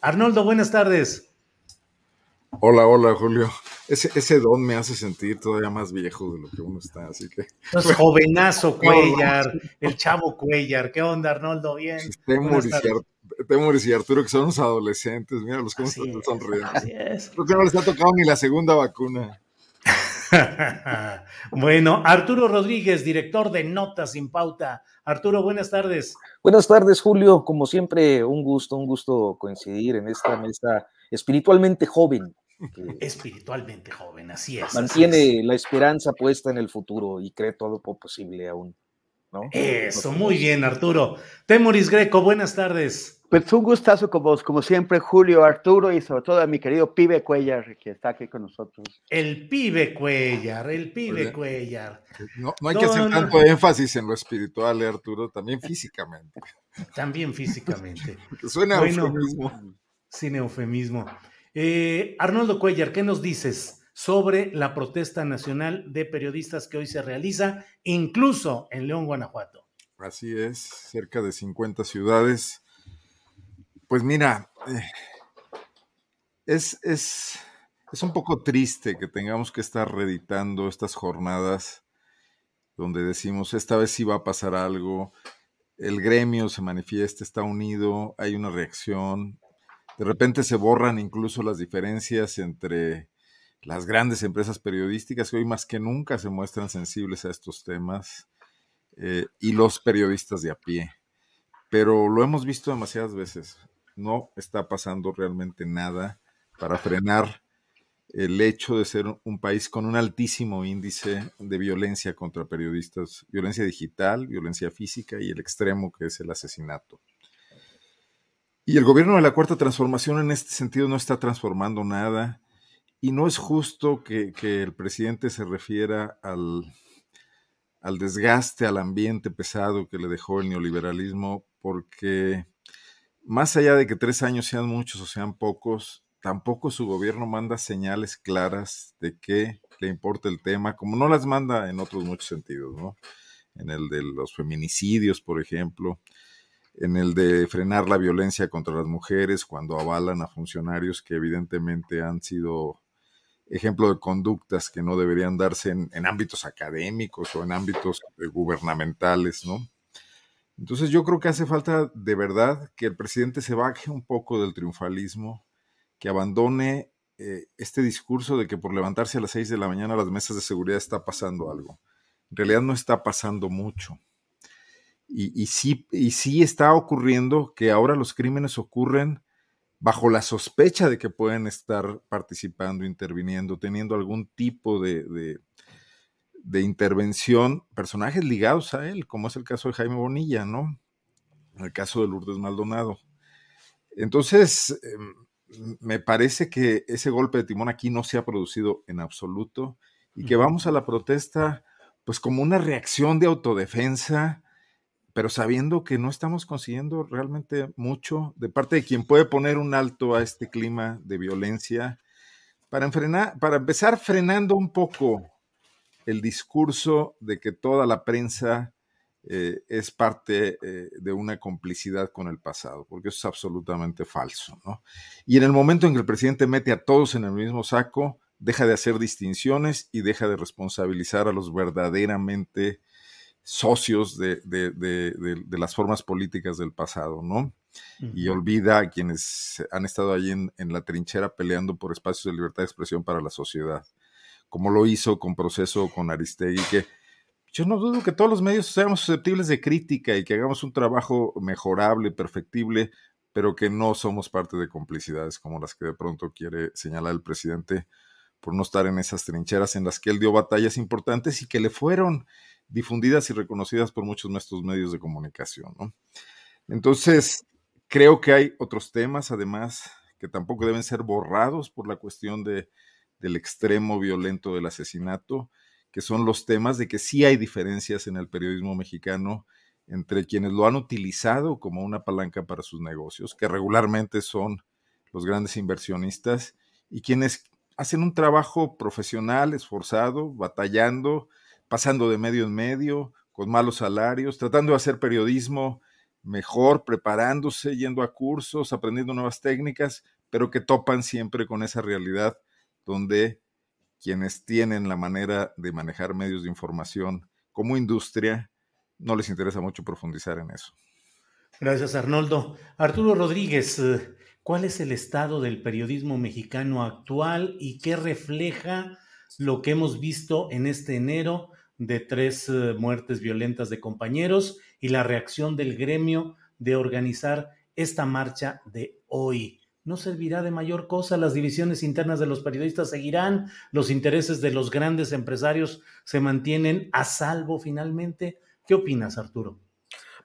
Arnoldo, buenas tardes. Hola, hola, Julio. Ese, ese don me hace sentir todavía más viejo de lo que uno está, así que. Es jovenazo Cuellar, el chavo Cuellar. ¿Qué onda, Arnoldo? Bien. Temuris y, Arturo, que son unos adolescentes, mira los cómo están sonriendo. Creo que no les ha tocado ni la segunda vacuna. bueno, Arturo Rodríguez, director de Notas sin Pauta. Arturo, buenas tardes. Buenas tardes, Julio. Como siempre, un gusto, un gusto coincidir en esta mesa espiritualmente joven. Espiritualmente joven, así es. Mantiene la esperanza puesta en el futuro y cree todo lo posible aún. ¿No? Eso, muy bien, Arturo. Temoris Greco, buenas tardes. Pues un gustazo como, como siempre, Julio, Arturo y sobre todo a mi querido Pibe Cuellar, que está aquí con nosotros. El Pibe Cuellar, el Pibe Cuellar. No, hay que hacer tanto énfasis en lo espiritual, eh, Arturo, también físicamente. También físicamente. Suena eufemismo. Sin eufemismo. Eh, Arnoldo Cuellar, ¿qué nos dices sobre la protesta nacional de periodistas que hoy se realiza, incluso en León, Guanajuato? Así es, cerca de 50 ciudades pues mira, eh, es, es, es, un poco triste que tengamos que estar reeditando estas jornadas donde decimos, esta vez sí va a pasar algo, el gremio se manifiesta, está unido, hay una reacción, de repente se borran incluso las diferencias entre las grandes empresas periodísticas que hoy más que nunca se muestran sensibles a estos temas eh, y los periodistas de a pie. Pero lo hemos visto demasiadas veces no está pasando realmente nada para frenar el hecho de ser un país con un altísimo índice de violencia contra periodistas, violencia digital, violencia física y el extremo que es el asesinato. Y el gobierno de la Cuarta Transformación en este sentido no está transformando nada y no es justo que, el presidente se refiera al, al desgaste, al ambiente pesado que le dejó el neoliberalismo, porque más allá de que tres años sean muchos o sean pocos, tampoco su gobierno manda señales claras de que le importa el tema, como no las manda en otros muchos sentidos, ¿no? En el de los feminicidios, por ejemplo, en el de frenar la violencia contra las mujeres cuando avalan a funcionarios que evidentemente han sido ejemplo de conductas que no deberían darse en, ámbitos académicos o en ámbitos eh, gubernamentales, ¿no? Entonces yo creo que hace falta de verdad que el presidente se baje un poco del triunfalismo, que abandone eh, este discurso de que por levantarse a las 6 de la mañana las mesas de seguridad está pasando algo. En realidad no está pasando mucho. Y, sí, y sí está ocurriendo que ahora los crímenes ocurren bajo la sospecha de que pueden estar participando, interviniendo, teniendo algún tipo de de intervención personajes ligados a él, como es el caso de Jaime Bonilla, ¿no? El caso de Lourdes Maldonado. Entonces, em, me parece que ese golpe de timón aquí no se ha producido en absoluto y que vamos a la protesta pues como una reacción de autodefensa, pero sabiendo que no estamos consiguiendo realmente mucho de parte de quien puede poner un alto a este clima de violencia para, para empezar frenando un poco el discurso de que toda la prensa eh, es parte eh, de una complicidad con el pasado, porque eso es absolutamente falso. ¿no? Y en el momento en que el presidente mete a todos en el mismo saco, deja de hacer distinciones y deja de responsabilizar a los verdaderamente socios de, las formas políticas del pasado, ¿no? Y olvida a quienes han estado allí en, en, la trinchera peleando por espacios de libertad de expresión para la sociedad, como lo hizo con Proceso con Aristegui, que yo no dudo que todos los medios seamos susceptibles de crítica y que hagamos un trabajo mejorable, perfectible, pero que no somos parte de complicidades como las que de pronto quiere señalar el presidente por no estar en esas trincheras en las que él dio batallas importantes y que le fueron difundidas y reconocidas por muchos de nuestros medios de comunicación. ¿no? Entonces, creo que hay otros temas, además, que tampoco deben ser borrados por la cuestión de, del extremo violento del asesinato, que son los temas de que sí hay diferencias en el periodismo mexicano entre quienes lo han utilizado como una palanca para sus negocios, que regularmente son los grandes inversionistas, y quienes hacen un trabajo profesional, esforzado, batallando, pasando de medio en medio, con malos salarios, tratando de hacer periodismo mejor, preparándose, yendo a cursos, aprendiendo nuevas técnicas, pero que topan siempre con esa realidad donde quienes tienen la manera de manejar medios de información como industria, no les interesa mucho profundizar en eso. Gracias, Arnoldo. Arturo Rodríguez, eh, ¿Cuál es el estado del periodismo mexicano actual y qué refleja lo que hemos visto en este enero de tres eh, muertes violentas de compañeros y la reacción del gremio de organizar esta marcha de hoy? ¿No servirá de mayor cosa? ¿Las divisiones internas de los periodistas seguirán? ¿Los intereses de los grandes empresarios se mantienen a salvo finalmente? ¿Qué opinas, Arturo?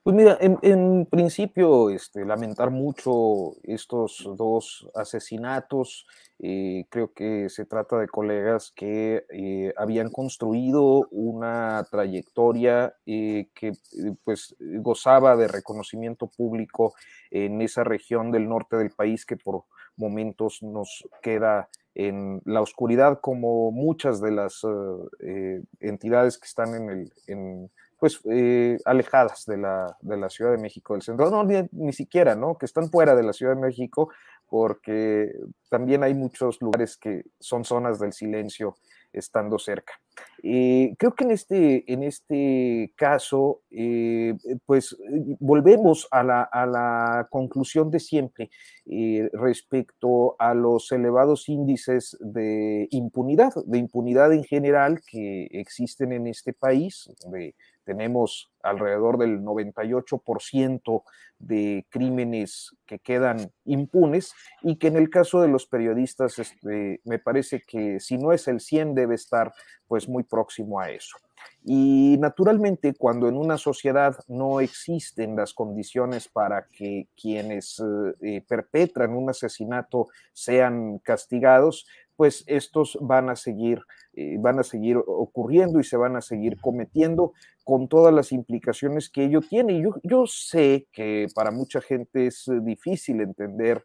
Pues mira, en, principio, este, lamentar mucho estos dos asesinatos. Eh, creo que se trata de colegas que eh, habían construido una trayectoria eh, que pues gozaba de reconocimiento público en esa región del norte del país que por momentos nos queda en la oscuridad como muchas de las entidades que están en el... En, pues eh, alejadas de la, de la, Ciudad de México del centro, no, ni, siquiera, ¿no? Que están fuera de la Ciudad de México, porque también hay muchos lugares que son zonas del silencio estando cerca. Eh, creo que en este, en este caso, eh, pues volvemos a la, a la, conclusión de siempre respecto a los elevados índices de impunidad, de impunidad en general que existen en este país, de tenemos alrededor del 98% de crímenes que quedan impunes y que en el caso de los periodistas este, me parece que si no es el 100 debe estar pues muy próximo a eso. Y naturalmente cuando en una sociedad no existen las condiciones para que quienes eh, perpetran un asesinato sean castigados, pues estos van a seguir, eh, van a seguir ocurriendo y se van a seguir cometiendo con todas las implicaciones que ello tiene. Yo, yo sé que para mucha gente es eh, difícil entender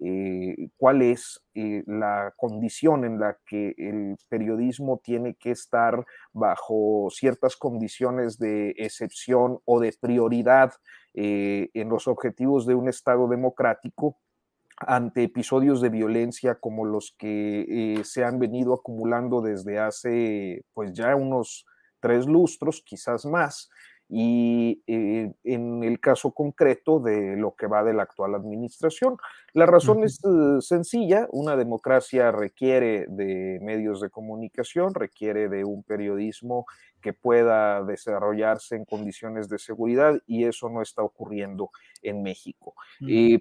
eh, cuál es la condición en la que el periodismo tiene que estar bajo ciertas condiciones de excepción o de prioridad en los objetivos de un Estado democrático ante episodios de violencia como los que eh, se han venido acumulando desde hace pues ya unos tres lustros, quizás más, y eh, en el caso concreto de lo que va de la actual administración. La razón es eh, sencilla, una democracia requiere de medios de comunicación, requiere de un periodismo que pueda desarrollarse en condiciones de seguridad y eso no está ocurriendo en México.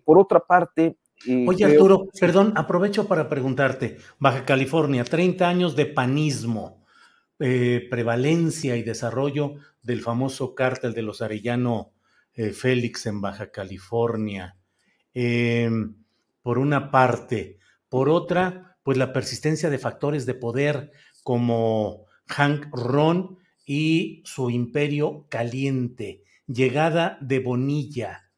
por otra parte, Oye, Arturo, perdón, aprovecho para preguntarte. Baja California, 30 años de panismo, eh, prevalencia y desarrollo del famoso cártel de los Arellano eh, Félix en Baja California. Em, por una parte. Por otra, pues la persistencia de factores de poder como Hank Ron y su imperio caliente, llegada de Bonilla,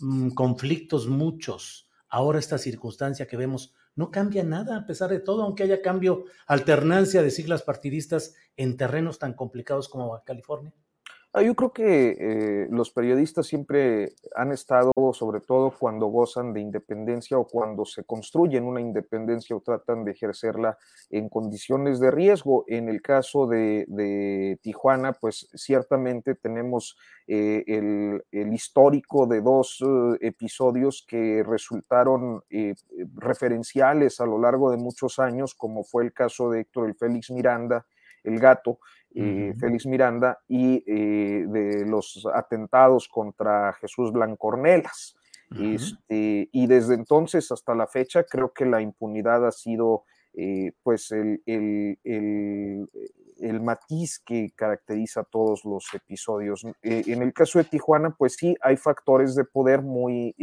mm, conflictos muchos ahora esta circunstancia que vemos no cambia nada a pesar de todo, aunque haya cambio, alternancia de siglas partidistas en terrenos tan complicados como California? Ah, yo creo que eh, los periodistas siempre han estado, sobre todo cuando gozan de independencia o cuando se construyen una independencia o tratan de ejercerla en condiciones de riesgo. En el caso de, Tijuana, pues ciertamente tenemos eh, el, histórico de dos eh, episodios que resultaron referenciales a lo largo de muchos años, como fue el caso de Héctor el Félix Miranda, el gato, eh, Félix Miranda, y eh, de los atentados contra Jesús Blancornelas. Este, y desde entonces hasta la fecha creo que la impunidad ha sido eh, pues el, el, matiz que caracteriza todos los episodios. en el caso de Tijuana, pues sí, hay factores de poder muy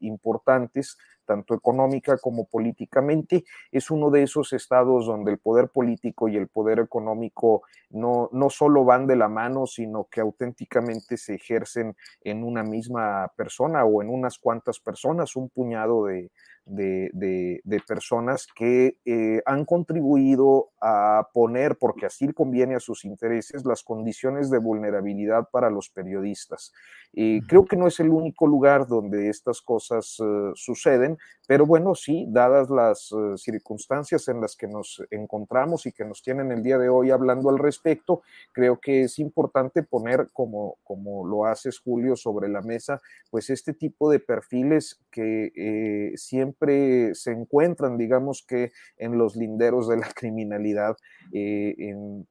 importantes tanto económica como políticamente. Es uno de esos estados donde el poder político y el poder económico no, no solo van de la mano, sino que auténticamente se ejercen en una misma persona o en unas cuantas personas, un puñado de, de, personas que eh, han contribuido a poner, porque así conviene a sus intereses, las condiciones de vulnerabilidad para los periodistas. y creo que no es el único lugar donde estas cosas eh, suceden, pero bueno, sí, dadas las eh, circunstancias en las que nos encontramos y que nos tienen el día de hoy hablando al respecto, creo que es importante poner, como, como lo haces Julio, sobre la mesa, pues este tipo de perfiles que siempre se encuentran, digamos que, en los linderos de la criminalidad eh, en,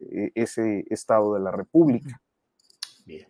eh, ese estado de la República. Bien.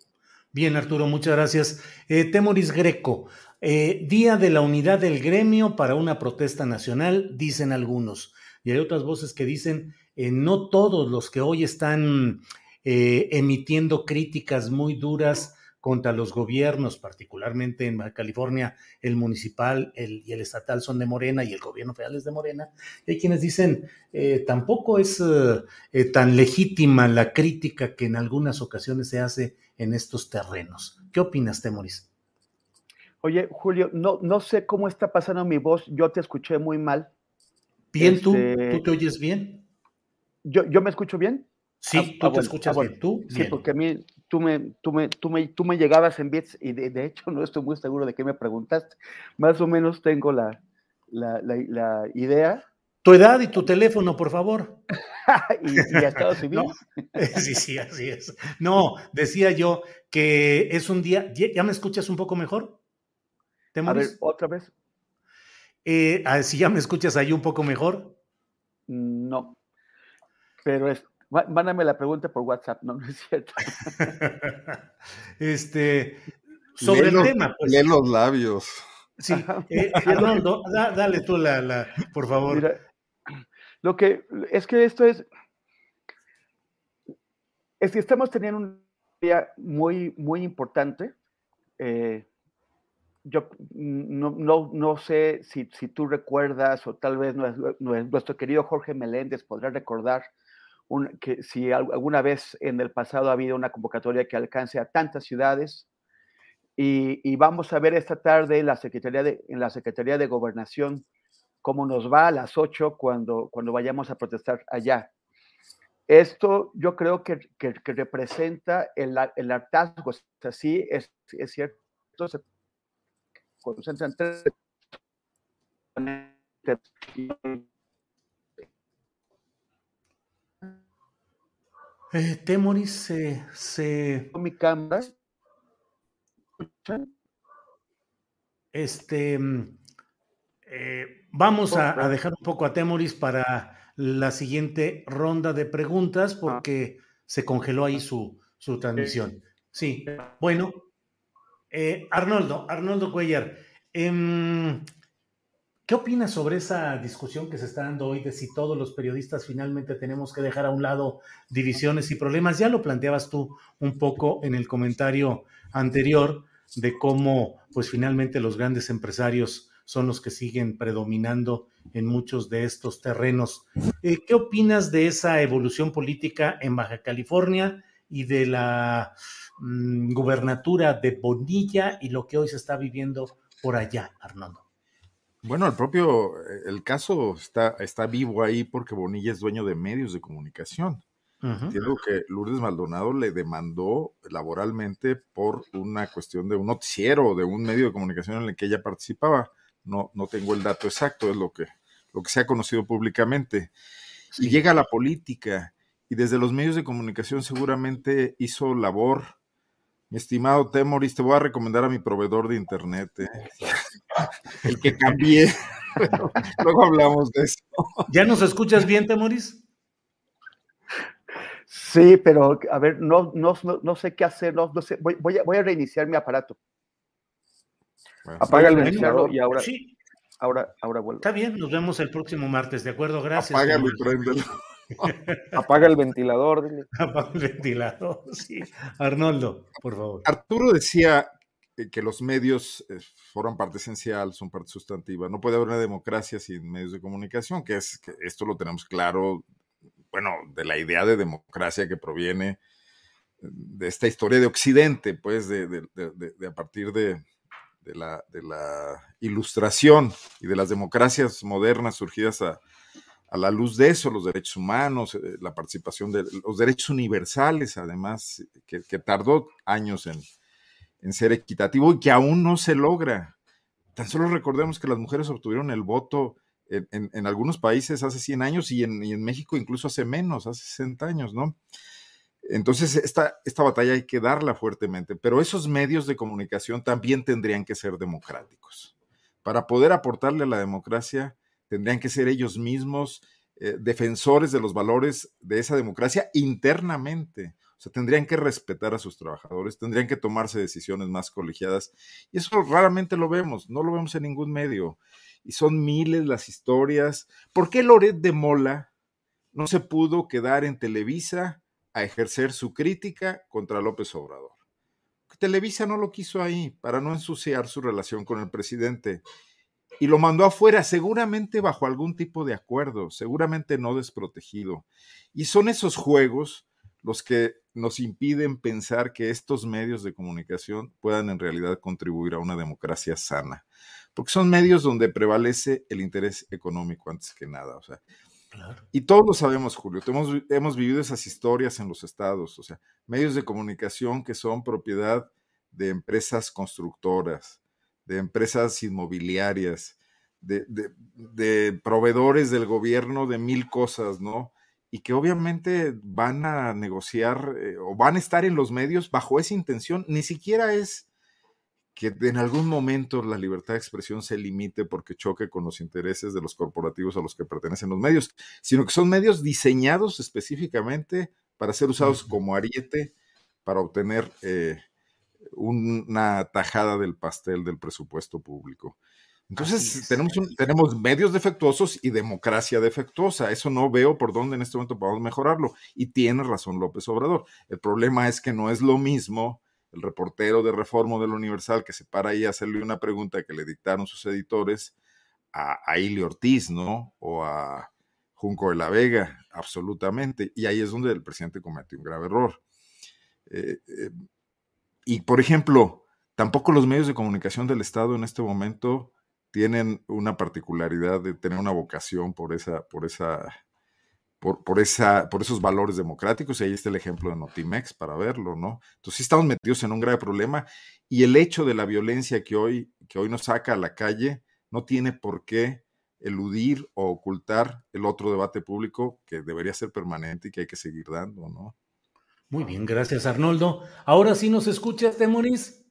Bien, Arturo, muchas gracias. Eh, Temoris Greco, Día de la Unidad del Gremio para una protesta nacional, dicen algunos. Y hay otras voces que dicen, no todos los que hoy están emitiendo críticas muy duras contra los gobiernos, particularmente en California, el municipal y el estatal son de Morena y el gobierno federal es de Morena. Y hay quienes dicen, eh, tampoco es eh, eh, tan legítima la crítica que en algunas ocasiones se hace en estos terrenos. ¿Qué opinas, Temoris? Oye, Julio, no, no sé cómo está pasando mi voz, yo te escuché muy mal. Bien, ¿tú? Este, ¿Tú te oyes bien? ¿Yo, yo me escucho bien? Sí, ah, tú ah, te escuchas ah, bien. ¿Tú? Sí, porque a mí tú me, tú me, tú me, tú me llegabas en bits y de, hecho no estoy muy seguro de qué me preguntaste. Más o menos tengo la, la, la, idea. Tu edad y tu teléfono, por favor. y, y Estado Civil. Sí, sí, así es. No, decía yo que es un día. ¿Ya me escuchas un poco mejor? ¿Te a ver, otra vez. Eh, si ya me escuchas ahí un poco mejor. No. Pero es, Mándame la pregunta por WhatsApp, no, no es cierto. este, sobre el tema. Pues. Lee los labios. Sí, eh, Arnoldo, dale tú la, la, por favor. Mira, lo que es que esto es, es que estamos teniendo un día muy, muy importante. Eh, yo no, no, no sé si, si, tú recuerdas o tal vez nuestro querido Jorge Meléndez podrá recordar que si alguna vez en el pasado ha habido una convocatoria que alcance a tantas ciudades. Y, vamos a ver esta tarde en la Secretaría de, en la Secretaría de Gobernación cómo nos va a las 8 cuando, cuando vayamos a protestar allá. Esto yo creo que, que, representa el, el, hartazgo. Así es, es cierto. Se concentran tres Eh, Temoris se, se... Mi cámara. Este, mm, eh, vamos a, dejar un poco a Temoris para la siguiente ronda de preguntas porque se congeló ahí su, su transmisión. Sí, bueno, eh, Arnoldo, Arnoldo Cuellar, em, ¿Qué opinas sobre esa discusión que se está dando hoy de si todos los periodistas finalmente tenemos que dejar a un lado divisiones y problemas? Ya lo planteabas tú un poco en el comentario anterior de cómo pues finalmente los grandes empresarios son los que siguen predominando en muchos de estos terrenos. Eh, ¿Qué opinas de esa evolución política en Baja California y de la mm, gubernatura de Bonilla y lo que hoy se está viviendo por allá, Arnoldo? Bueno, el propio, eh, el caso está, está vivo ahí porque Bonilla es dueño de medios de comunicación. Entiendo que Lourdes Maldonado le demandó laboralmente por una cuestión de un noticiero, de un medio de comunicación en el que ella participaba. No, no tengo el dato exacto, es lo que, lo que se ha conocido públicamente. Y llega a la política y desde los medios de comunicación seguramente hizo labor. Mi estimado Temoris, te voy a recomendar a mi proveedor de internet, ¿eh? el que cambié. Luego hablamos de eso. ¿Ya nos escuchas bien, Temoris? Sí, pero a ver, no, no, no, sé qué hacer, no, sé, voy, voy, a, voy, a, reiniciar mi aparato. Apaga el ventilador y ahora, sí. ahora, ahora vuelvo. Está bien, nos vemos el próximo martes, ¿de acuerdo? Gracias. Apágalo y préndelo. Apaga el ventilador, dile. Apaga el ventilador, sí. Arnoldo, por favor. Arturo decía que los medios eh, forman parte esencial, son parte sustantiva. No puede haber una democracia sin medios de comunicación, que es que esto lo tenemos claro bueno, de la idea de democracia que proviene de esta historia de Occidente, pues, de, a partir de, la, ilustración y de las democracias modernas surgidas a, la luz de eso, los derechos humanos, eh, la participación de los derechos universales, además, que, tardó años en, en, ser equitativo y que aún no se logra. Tan solo recordemos que las mujeres obtuvieron el voto en, algunos países hace 100 años y en, México incluso hace menos, hace 60 años, ¿no? Entonces, esta, esta batalla hay que darla fuertemente, pero esos medios de comunicación también tendrían que ser democráticos. Para poder aportarle a la democracia, tendrían que ser ellos mismos eh, defensores de los valores de esa democracia internamente. O sea, tendrían que respetar a sus trabajadores, tendrían que tomarse decisiones más colegiadas. Y eso raramente lo vemos, no lo vemos en ningún medio y son miles las historias. ¿Por qué Loret de Mola no se pudo quedar en Televisa a ejercer su crítica contra López Obrador? Televisa no lo quiso ahí para no ensuciar su relación con el presidente y lo mandó afuera, seguramente bajo algún tipo de acuerdo, seguramente no desprotegido. Y son esos juegos los que nos impiden pensar que estos medios de comunicación puedan en realidad contribuir a una democracia sana porque son medios donde prevalece el interés económico antes que nada. O sea, Y todos lo sabemos, Julio, hemos, hemos vivido esas historias en los estados, o sea, medios de comunicación que son propiedad de empresas constructoras, de empresas inmobiliarias, de, de, proveedores del gobierno de mil cosas, ¿no? Y que obviamente van a negociar eh, o van a estar en los medios bajo esa intención, ni siquiera es que en algún momento la libertad de expresión se limite porque choque con los intereses de los corporativos a los que pertenecen los medios, sino que son medios diseñados específicamente para ser usados como ariete para obtener eh, una tajada del pastel del presupuesto público. Entonces, tenemos, tenemos medios defectuosos y democracia defectuosa. Eso no veo por dónde en este momento podemos mejorarlo. Y tiene razón López Obrador. El problema es que no es lo mismo el reportero de Reforma del Universal que se para ahí a hacerle una pregunta que le dictaron sus editores a, a Ili Ortiz, ¿no? O a Junco de la Vega, absolutamente. Y ahí es donde el presidente cometió un grave error. Eh, eh, y, por ejemplo, tampoco los medios de comunicación del Estado en este momento tienen una particularidad de tener una vocación por esa, por esa por, esa, por esos valores democráticos, y ahí está el ejemplo de Notimex para verlo, ¿no? Entonces sí estamos metidos en un grave problema y el hecho de la violencia que hoy, que hoy nos saca a la calle no tiene por qué eludir o ocultar el otro debate público que debería ser permanente y que hay que seguir dando, ¿no? Muy bien, gracias Arnoldo. Ahora sí nos escuchas, Demoris.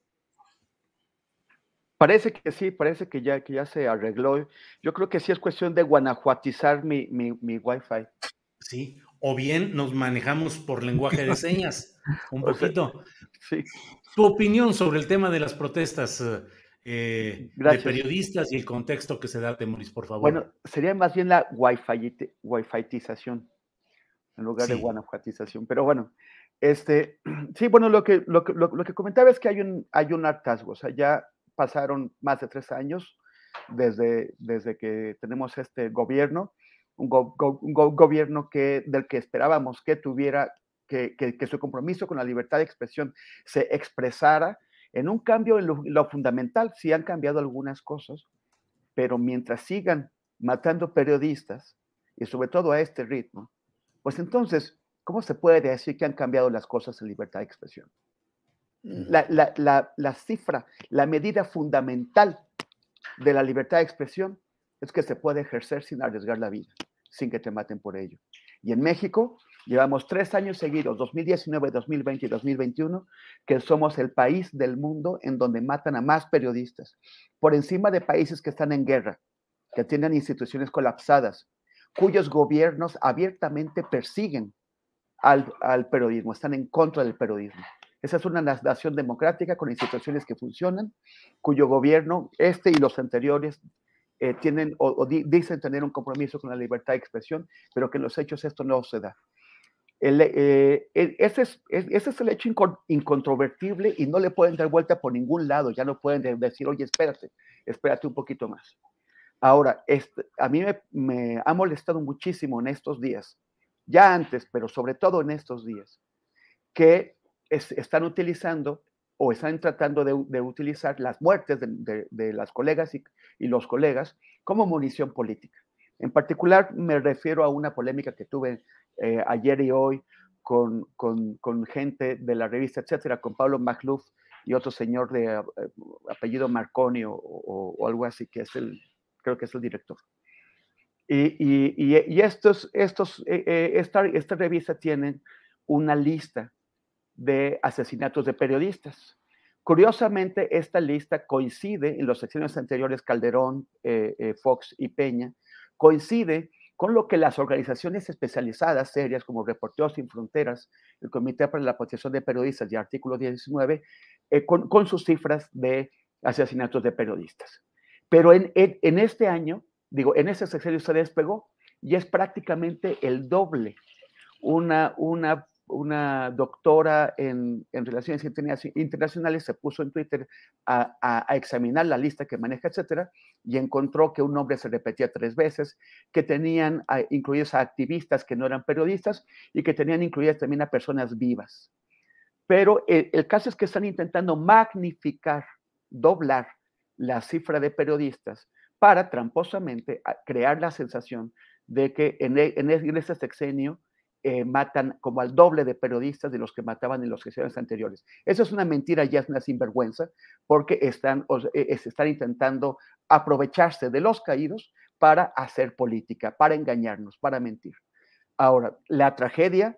Parece que sí, parece que ya, que ya se arregló. Yo creo que sí es cuestión de guanajuatizar mi, mi, mi Wi-Fi. Sí, o bien nos manejamos por lenguaje de señas, un poquito. Sí. Tu opinión sobre el tema de las protestas eh, de periodistas y el contexto que se da, Temoris, por favor. Bueno, sería más bien la wifi-tización en lugar de guanajuatización. Pero bueno, este, sí, bueno, lo que, lo, lo, que comentaba es que hay un, hay un hartazgo, o sea, ya pasaron más de tres años desde, desde que tenemos este gobierno un, gobierno que, del que esperábamos que tuviera, que, que, su compromiso con la libertad de expresión se expresara en un cambio en lo, fundamental. Sí han cambiado algunas cosas, pero mientras sigan matando periodistas, y sobre todo a este ritmo, pues entonces ¿cómo se puede decir que han cambiado las cosas en libertad de expresión? La, la, cifra, la medida fundamental de la libertad de expresión es que se puede ejercer sin arriesgar la vida, sin que te maten por ello. Y en México llevamos tres años seguidos, 2019, 2020 y 2021, que somos el país del mundo en donde matan a más periodistas, por encima de países que están en guerra, que tienen instituciones colapsadas, cuyos gobiernos abiertamente persiguen al, al periodismo, están en contra del periodismo. Esa es una nación democrática con instituciones que funcionan, cuyo gobierno, este y los anteriores, eh, tienen o, dicen tener un compromiso con la libertad de expresión, pero que en los hechos esto no se da. Eh, ese, es, ese, es, el hecho incontrovertible y no le pueden dar vuelta por ningún lado. Ya no pueden decir, oye, espérate, espérate un poquito más. Ahora, este, a mí me, me, ha molestado muchísimo en estos días, ya antes, pero sobre todo en estos días, que están utilizando o están tratando de, utilizar las muertes de, las colegas y, los colegas como munición política. En particular, me refiero a una polémica que tuve eh, ayer y hoy con, gente de la revista, etcétera, con Pablo Magluf y otro señor de eh, apellido Marconi o, algo así, que es el, creo que es el director. Y, estos, estos, eh, esta, esta revista tiene una lista de asesinatos de periodistas. Curiosamente, esta lista coincide en los secciones anteriores, Calderón, eh, eh, Fox y Peña, coincide con lo que las organizaciones especializadas, serias como Reporteros Sin Fronteras, el Comité para la Protección de Periodistas y Artículo 19, eh, con, sus cifras de asesinatos de periodistas. Pero en, este año, digo, en ese sexenio se despegó y es prácticamente el doble. Una, una una doctora en, relaciones internacionales se puso en Twitter a, examinar la lista que maneja, etcétera, y encontró que un nombre se repetía tres veces, que tenían incluidos a activistas que no eran periodistas y que tenían incluidas también a personas vivas. Pero el, el caso es que están intentando magnificar, doblar la cifra de periodistas para tramposamente crear la sensación de que en, e, en, en este sexenio eh, matan como al doble de periodistas de los que mataban en los sesiones anteriores. Eso es una mentira, ya es una sinvergüenza, porque están, eh, están intentando aprovecharse de los caídos para hacer política, para engañarnos, para mentir. Ahora, la tragedia,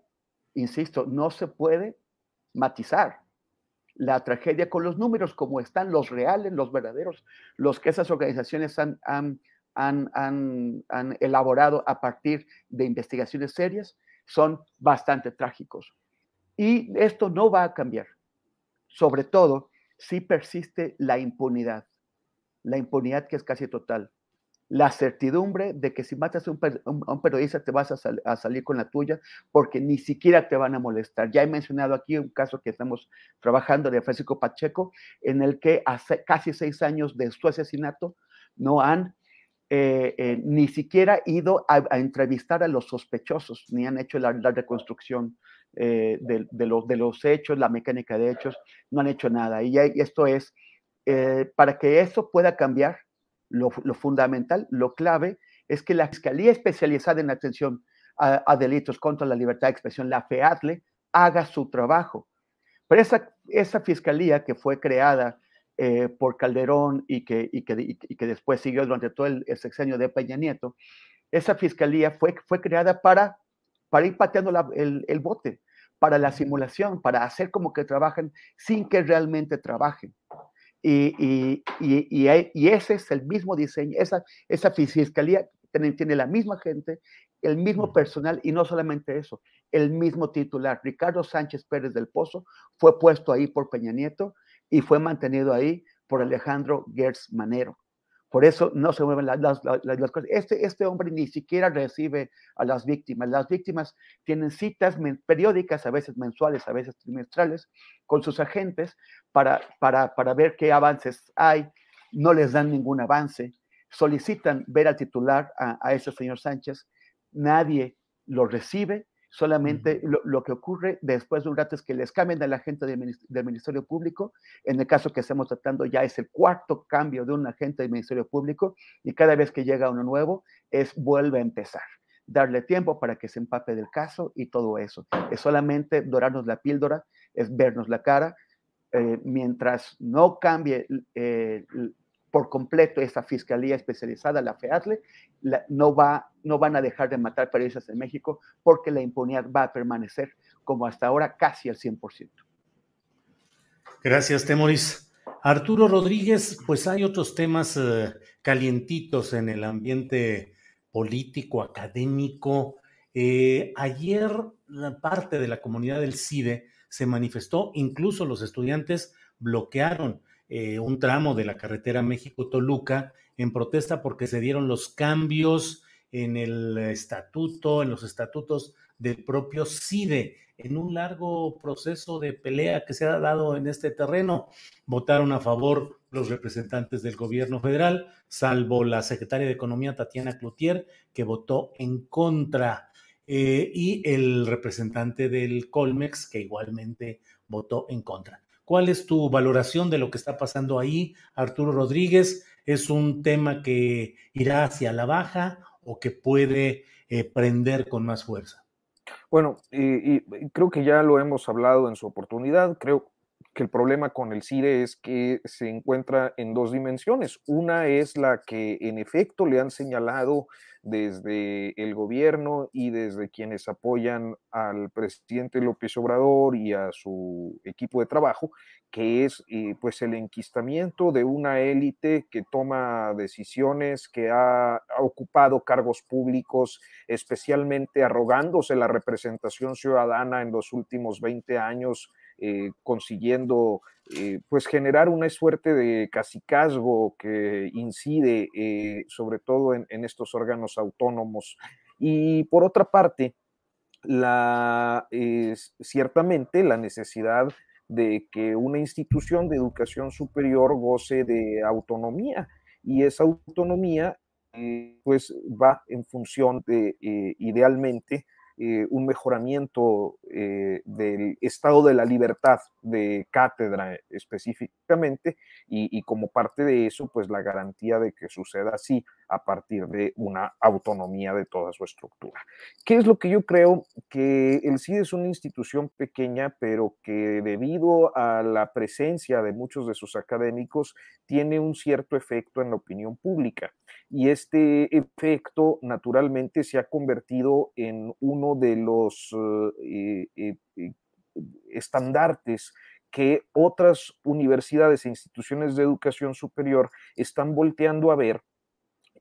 insisto, no se puede matizar. La tragedia con los números como están, los reales, los verdaderos, los que esas organizaciones han, elaborado a partir de investigaciones serias, son bastante trágicos. Y esto no va a cambiar, sobre todo si persiste la impunidad, la impunidad que es casi total. La certidumbre de que si matas a un, periodista te vas a, salir con la tuya porque ni siquiera te van a molestar. Ya he mencionado aquí un caso que estamos trabajando de Francisco Pacheco, en el que hace casi seis años de su asesinato no han eh, eh, ni siquiera ido a, entrevistar a los sospechosos, ni han hecho la, reconstrucción eh, de, de los hechos, la mecánica de hechos, no han hecho nada. Y, esto es, para que eso pueda cambiar, lo, fundamental, lo clave, es que la Fiscalía Especializada en Atención a, Delitos contra la Libertad de Expresión, la FEADLE, haga su trabajo. Pero esa, esa fiscalía que fue creada eh, por Calderón y que, que, y que, después siguió durante todo el, sexenio de Peña Nieto, esa fiscalía fue, fue creada para, para ir pateando el, el, bote, para la simulación, para hacer como que trabajan sin que realmente trabajen. Y, y, y, y, ese es el mismo diseño, esa, esa fiscalía tiene, tiene la misma gente, el mismo personal y no solamente eso, el mismo titular. Ricardo Sánchez Pérez del Pozo fue puesto ahí por Peña Nieto y fue mantenido ahí por Alejandro Gertz Manero. Por eso no se mueven las, las, cosas. Este, este hombre ni siquiera recibe a las víctimas. Las víctimas tienen citas periódicas, a veces mensuales, a veces trimestrales, con sus agentes para, para, para ver qué avances hay. No les dan ningún avance. Solicitan ver al titular, a, a ese señor Sánchez. Nadie lo recibe Solamente lo, que ocurre después de un rato es que les cambian de la agente del, Ministerio Público. En el caso que estamos tratando ya es el cuarto cambio de un agente del Ministerio Público y cada vez que llega uno nuevo es vuelve a empezar. darle tiempo para que se empape del caso y todo eso. Es solamente dorarnos la píldora, es vernos la cara. Eh, mientras no cambie eh, por completo esa fiscalía especializada, la FEATLE, no, va, no van a dejar de matar periodistas en México porque la impunidad va a permanecer como hasta ahora casi al 100%. Gracias, Temoris. Arturo Rodríguez, pues hay otros temas eh, calientitos en el ambiente político, académico. Eh, ayer la parte de la comunidad del CIDE se manifestó, incluso los estudiantes bloquearon eh, un tramo de la carretera México-Toluca en protesta porque se dieron los cambios en el estatuto, en los estatutos del propio CIDE, en un largo proceso de pelea que se ha dado en este terreno. Votaron a favor los representantes del gobierno federal, salvo la secretaria de Economía, Tatiana Cloutier, que votó en contra, eh, y el representante del Colmex, que igualmente votó en contra. ¿Cuál es tu valoración de lo que está pasando ahí, Arturo Rodríguez? ¿Es un tema que irá hacia la baja o que puede eh, prender con más fuerza? Bueno, y, creo que ya lo hemos hablado en su oportunidad. Creo que el problema con el CIDE es que se encuentra en dos dimensiones. Una es la que en efecto le han señalado desde el gobierno y desde quienes apoyan al presidente López Obrador y a su equipo de trabajo, que es eh, pues el enquistamiento de una élite que toma decisiones, que ha, ocupado cargos públicos, especialmente arrogándose la representación ciudadana en los últimos 20 años, eh, consiguiendo eh, pues generar una suerte de casicazgo que incide sobre todo en, en, estos órganos autónomos. Y por otra parte, la, ciertamente la necesidad de que una institución de educación superior goce de autonomía y esa autonomía eh, pues va en función de eh, idealmente eh, un mejoramiento eh, del estado de la libertad de cátedra específicamente y, como parte de eso, pues la garantía de que suceda así a partir de una autonomía de toda su estructura. ¿Qué es lo que yo creo? Que el CID es una institución pequeña, pero que debido a la presencia de muchos de sus académicos, tiene un cierto efecto en la opinión pública y este efecto naturalmente se ha convertido en uno de los eh, eh, eh, estandartes que otras universidades e instituciones de educación superior están volteando a ver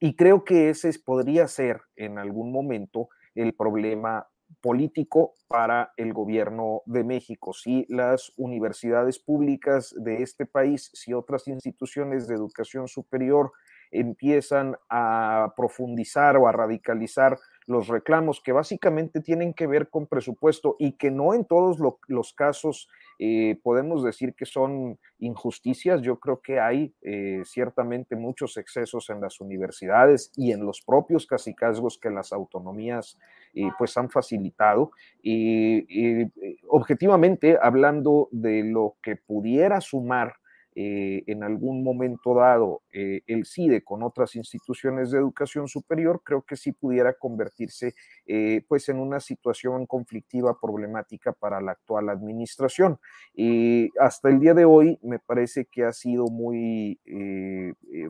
y creo que ese podría ser en algún momento el problema político para el gobierno de México. Si las universidades públicas de este país, si otras instituciones de educación superior empiezan a profundizar o a radicalizar los reclamos que básicamente tienen que ver con presupuesto y que no en todos los casos eh, podemos decir que son injusticias. Yo creo que hay eh, ciertamente muchos excesos en las universidades y en los propios casicazgos que las autonomías eh, pues han facilitado. Y objetivamente, hablando de lo que pudiera sumar eh, en algún momento dado eh, el CIDE con otras instituciones de educación superior, creo que sí pudiera convertirse eh, pues en una situación conflictiva problemática para la actual administración. Hasta el día de hoy me parece que ha sido muy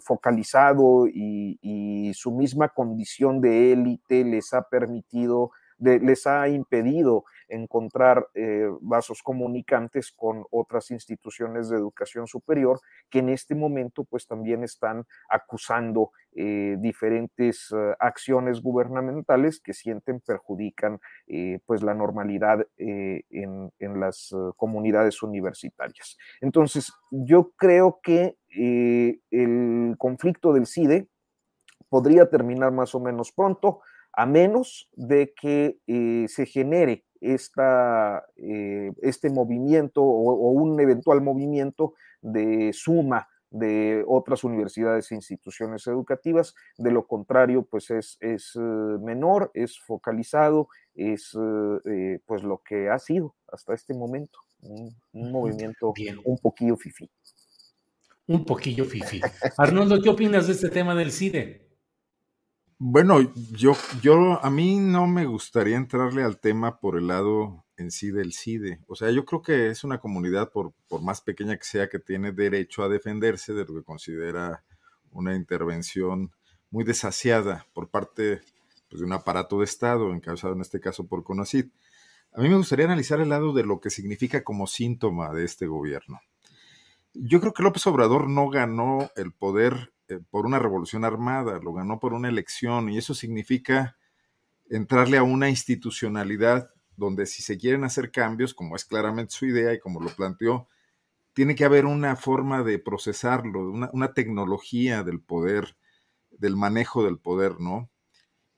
focalizado y su misma condición de élite les ha permitido les ha impedido encontrar eh, vasos comunicantes con otras instituciones de educación superior que en este momento pues también están acusando eh, diferentes eh, acciones gubernamentales que sienten perjudican pues la normalidad en, en, las comunidades universitarias. Entonces yo creo que el conflicto del CIDE podría terminar más o menos pronto a menos de que eh, se genere esta, eh, este movimiento o, un eventual movimiento de suma de otras universidades e instituciones educativas. De lo contrario, pues es, es eh, menor, es focalizado, es pues lo que ha sido hasta este momento, un, movimiento un poquillo fifi. Un poquillo fifi. Arnoldo, ¿qué opinas de este tema del CIDE? Bueno, yo, yo, a mí no me gustaría entrarle al tema por el lado en sí del CIDE. O sea, yo creo que es una comunidad, por, por más pequeña que sea, que tiene derecho a defenderse de lo que considera una intervención muy desasiada por parte pues, de un aparato de Estado, encabezado en este caso por CONACID. A mí me gustaría analizar el lado de lo que significa como síntoma de este gobierno. Yo creo que López Obrador no ganó el poder por una revolución armada, lo ganó por una elección y eso significa entrarle a una institucionalidad donde si se quieren hacer cambios, como es claramente su idea y como lo planteó, tiene que haber una forma de procesarlo, una, una tecnología del poder, del manejo del poder, ¿no?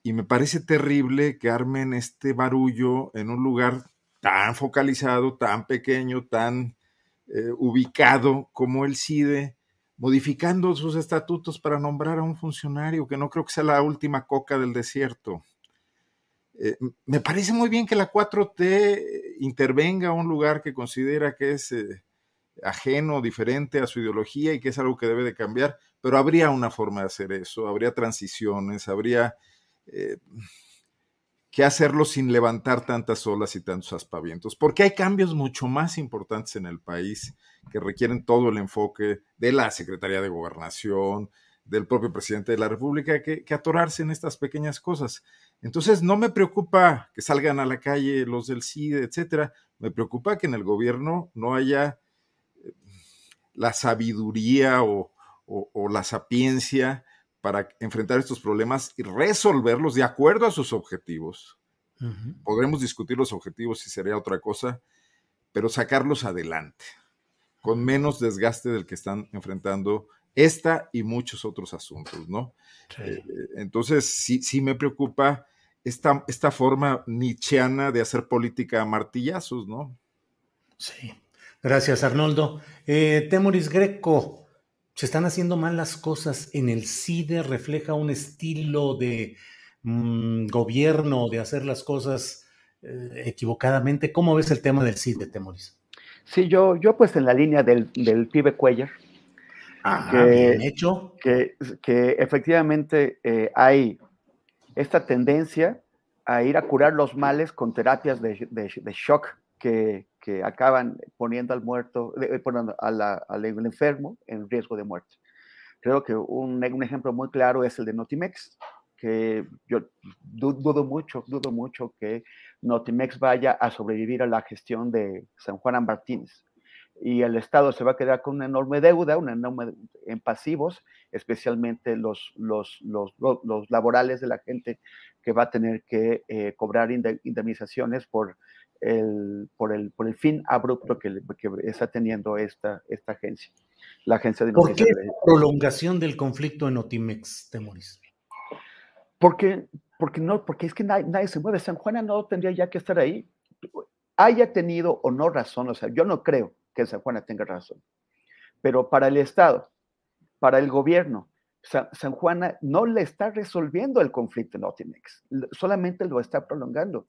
Y me parece terrible que armen este barullo en un lugar tan focalizado, tan pequeño, tan eh, ubicado como el CIDE, modificando sus estatutos para nombrar a un funcionario, que no creo que sea la última coca del desierto. Eh, me parece muy bien que la 4T intervenga a un lugar que considera que es eh, ajeno, diferente a su ideología y que es algo que debe de cambiar, pero habría una forma de hacer eso, habría transiciones, habría que hacerlo sin levantar tantas olas y tantos aspavientos, porque hay cambios mucho más importantes en el país que requieren todo el enfoque de la Secretaría de Gobernación, del propio presidente de la República, que, atorarse en estas pequeñas cosas. Entonces, no me preocupa que salgan a la calle los del CIDE, etcétera. Me preocupa que en el gobierno no haya eh, la sabiduría o la sapiencia para enfrentar estos problemas y resolverlos de acuerdo a sus objetivos. Podremos discutir los objetivos si sería otra cosa, pero sacarlos adelante, con menos desgaste del que están enfrentando esta y muchos otros asuntos, ¿no? Eh, entonces, sí, sí me preocupa esta, esta forma nietzscheana de hacer política a martillazos, ¿no? Sí. Gracias, Arnoldo. Eh, Temoris Greco, se están haciendo mal las cosas en el CIDE, refleja un estilo de mm, gobierno, de hacer las cosas eh, equivocadamente. ¿Cómo ves el tema del CIDE, Temoris? Sí, yo, yo pues en la línea del, del pibe Cuellar. Ah, que, bien hecho. Que, que efectivamente eh, hay esta tendencia a ir a curar los males con terapias de, de, de shock que, que acaban poniendo al muerto, eh, poniendo al enfermo en riesgo de muerte. Creo que un, un, ejemplo muy claro es el de Notimex, que yo dudo mucho, dudo mucho que Notimex vaya a sobrevivir a la gestión de San Juan Martínez. Y el Estado se va a quedar con una enorme deuda, una enorme en pasivos, especialmente los, los, los, los laborales de la gente que va a tener que eh, cobrar indemnizaciones por el, por, el, por el fin abrupto que, que está teniendo esta, esta agencia, la agencia de ¿Por qué prolongación del conflicto en Otimex, Temoris? Porque, porque, no, porque es que nadie, nadie, se mueve. San Juana no tendría ya que estar ahí. Haya tenido o no razón, o sea, yo no creo que San Juana tenga razón. Pero para el Estado, para el gobierno, San, San Juana no le está resolviendo el conflicto en Otimex, solamente lo está prolongando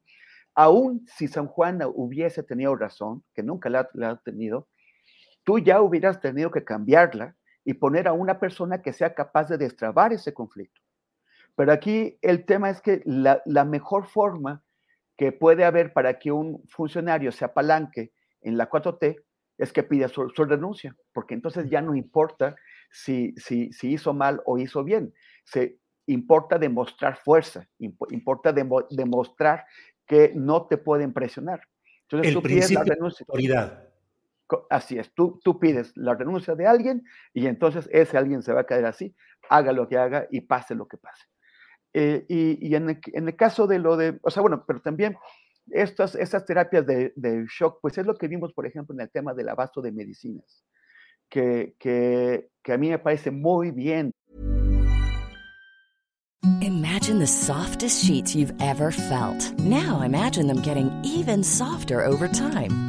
aún si San Juan hubiese tenido razón, que nunca la, ha tenido, tú ya hubieras tenido que cambiarla y poner a una persona que sea capaz de destrabar ese conflicto. Pero aquí el tema es que la, mejor forma que puede haber para que un funcionario se apalanque en la 4T es que pida su, renuncia, porque entonces ya no importa si, si, si, hizo mal o hizo bien. Se importa demostrar fuerza, importa demostrar que no te pueden presionar. Entonces, tú pides la renuncia. De autoridad. Así es, tú, tú pides la renuncia de alguien y entonces ese alguien se va a caer así, haga lo que haga y pase lo que pase. Eh, y, y en, el, en, el, caso de lo de, o sea, bueno, pero también estas, estas terapias de, de, shock, pues es lo que vimos, por ejemplo, en el tema del abasto de medicinas, que, que, que a mí me parece muy bien. Imagine the softest sheets you've ever felt. Now imagine them getting even softer over time.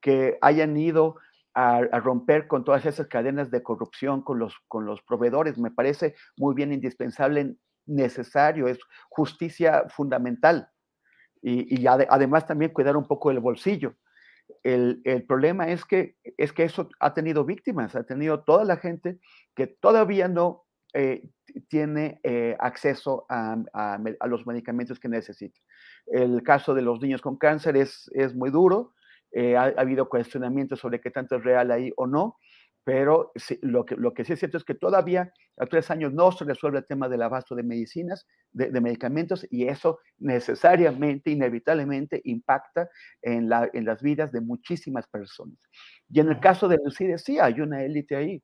Que hayan ido a, romper con todas esas cadenas de corrupción con los, con los proveedores. Me parece muy bien indispensable, necesario, es justicia fundamental. Y, y ad, además también cuidar un poco el bolsillo. El, el, problema es que, es que eso ha tenido víctimas, ha tenido toda la gente que todavía no eh, tiene eh, acceso a, a, a, los medicamentos que necesita. El caso de los niños con cáncer es, es muy duro, eh, ha, ha, habido cuestionamientos sobre qué tanto es real ahí o no, pero sí, lo, que, lo que sí es cierto es que todavía a tres años no se resuelve el tema del abasto de medicinas, de, de medicamentos, y eso necesariamente, inevitablemente impacta en, la, en, las vidas de muchísimas personas. Y en el caso del CIDE, sí, hay una élite ahí.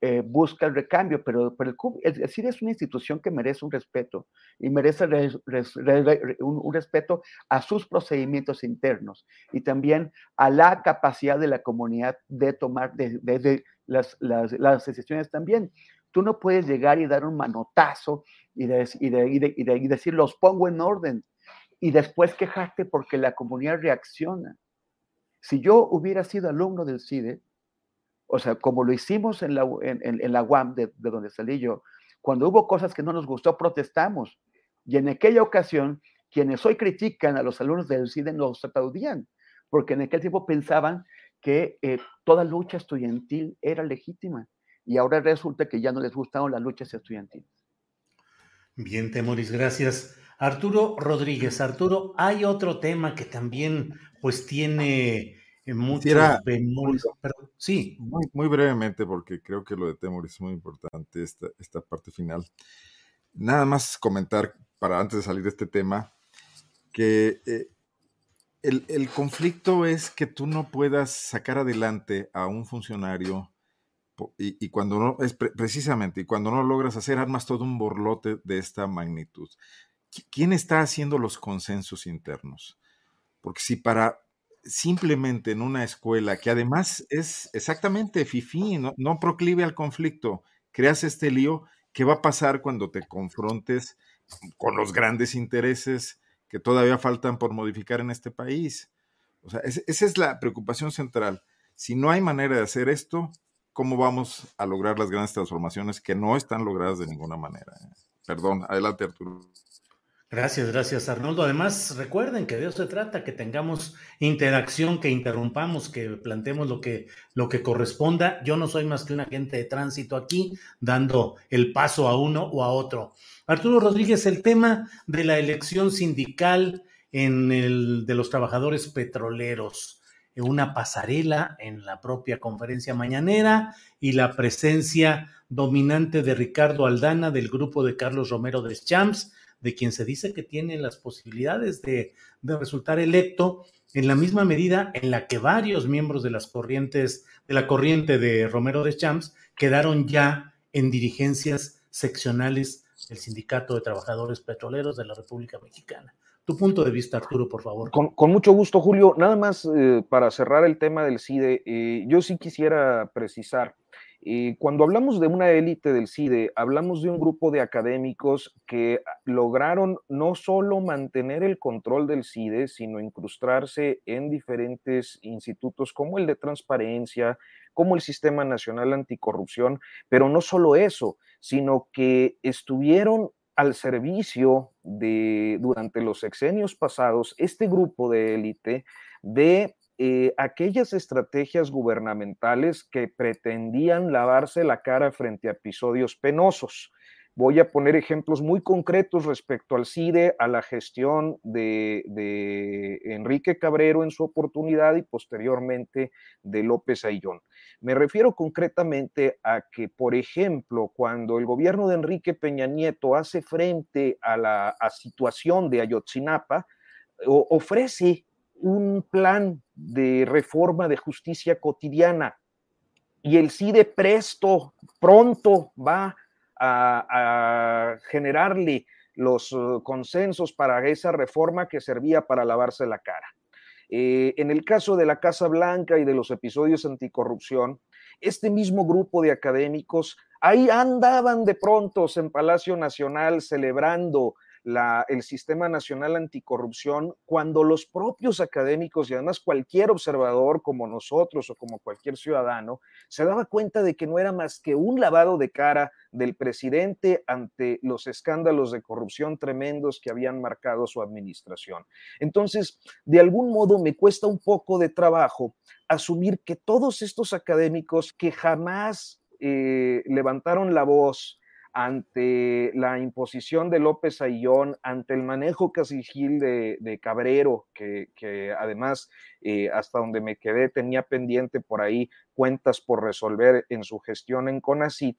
Eh, busca el recambio, pero, el, el, CIDE es una institución que merece un respeto y merece un, respeto a sus procedimientos internos y también a la capacidad de la comunidad de tomar de, de, de las, las, las, decisiones también. Tú no puedes llegar y dar un manotazo y, de, y, y decir los pongo en orden y después quejarte porque la comunidad reacciona. Si yo hubiera sido alumno del CIDE, o sea, como lo hicimos en la, en, en la UAM, de, de, donde salí yo, cuando hubo cosas que no nos gustó, protestamos. Y en aquella ocasión, quienes hoy critican a los alumnos del CIDE nos aplaudían, porque en aquel tiempo pensaban que eh, toda lucha estudiantil era legítima. Y ahora resulta que ya no les gustaron las luchas estudiantiles. Bien, Temoris, gracias. Arturo Rodríguez, Arturo, hay otro tema que también pues tiene muchos bemoles, pero sí. Muy, muy, brevemente, porque creo que lo de Temor es muy importante, esta, esta parte final. Nada más comentar, para antes de salir de este tema, que eh, el, el, conflicto es que tú no puedas sacar adelante a un funcionario y, y cuando no, es pre precisamente, y cuando no logras hacer, armas todo un borlote de esta magnitud. ¿Quién está haciendo los consensos internos? Porque si para simplemente en una escuela que además es exactamente FIFI, no, no proclive al conflicto, creas este lío, ¿qué va a pasar cuando te confrontes con los grandes intereses que todavía faltan por modificar en este país? O sea, es, esa es la preocupación central. Si no hay manera de hacer esto, ¿cómo vamos a lograr las grandes transformaciones que no están logradas de ninguna manera? Perdón, adelante Arturo. Gracias, gracias Arnoldo. Además, recuerden que de eso se trata, que tengamos interacción, que interrumpamos, que planteemos lo que, lo que corresponda. Yo no soy más que un agente de tránsito aquí, dando el paso a uno o a otro. Arturo Rodríguez, el tema de la elección sindical en el de los trabajadores petroleros, una pasarela en la propia conferencia mañanera y la presencia dominante de Ricardo Aldana del grupo de Carlos Romero de Champs de quien se dice que tiene las posibilidades de, de, resultar electo en la misma medida en la que varios miembros de las corrientes, de la corriente de Romero de Champs, quedaron ya en dirigencias seccionales del Sindicato de Trabajadores Petroleros de la República Mexicana. Tu punto de vista, Arturo, por favor. Con, mucho gusto, Julio. Nada más eh, para cerrar el tema del CIDE, eh, yo sí quisiera precisar cuando hablamos de una élite del CIDE, hablamos de un grupo de académicos que lograron no solo mantener el control del CIDE, sino incrustarse en diferentes institutos como el de transparencia, como el Sistema Nacional Anticorrupción, pero no solo eso, sino que estuvieron al servicio de, durante los sexenios pasados, este grupo de élite de eh, aquellas estrategias gubernamentales que pretendían lavarse la cara frente a episodios penosos. Voy a poner ejemplos muy concretos respecto al CIDE, a la gestión de, Enrique Cabrero en su oportunidad y posteriormente de López Ayllón. Me refiero concretamente a que, por ejemplo, cuando el gobierno de Enrique Peña Nieto hace frente a la situación de Ayotzinapa, ofrece un plan de reforma de justicia cotidiana y el CIDE presto, pronto va a, generarle los uh, consensos para esa reforma que servía para lavarse la cara. Eh, en el caso de la Casa Blanca y de los episodios anticorrupción, este mismo grupo de académicos ahí andaban de pronto en Palacio Nacional celebrando el Sistema Nacional Anticorrupción cuando los propios académicos y además cualquier observador como nosotros o como cualquier ciudadano se daba cuenta de que no era más que un lavado de cara del presidente ante los escándalos de corrupción tremendos que habían marcado su administración. Entonces, de algún modo me cuesta un poco de trabajo asumir que todos estos académicos que jamás eh, levantaron la voz, ante la imposición de López Ayllón, ante el manejo casi de, de Cabrero, que, además, eh, hasta donde me quedé, tenía pendiente por ahí cuentas por resolver en su gestión en CONACIT,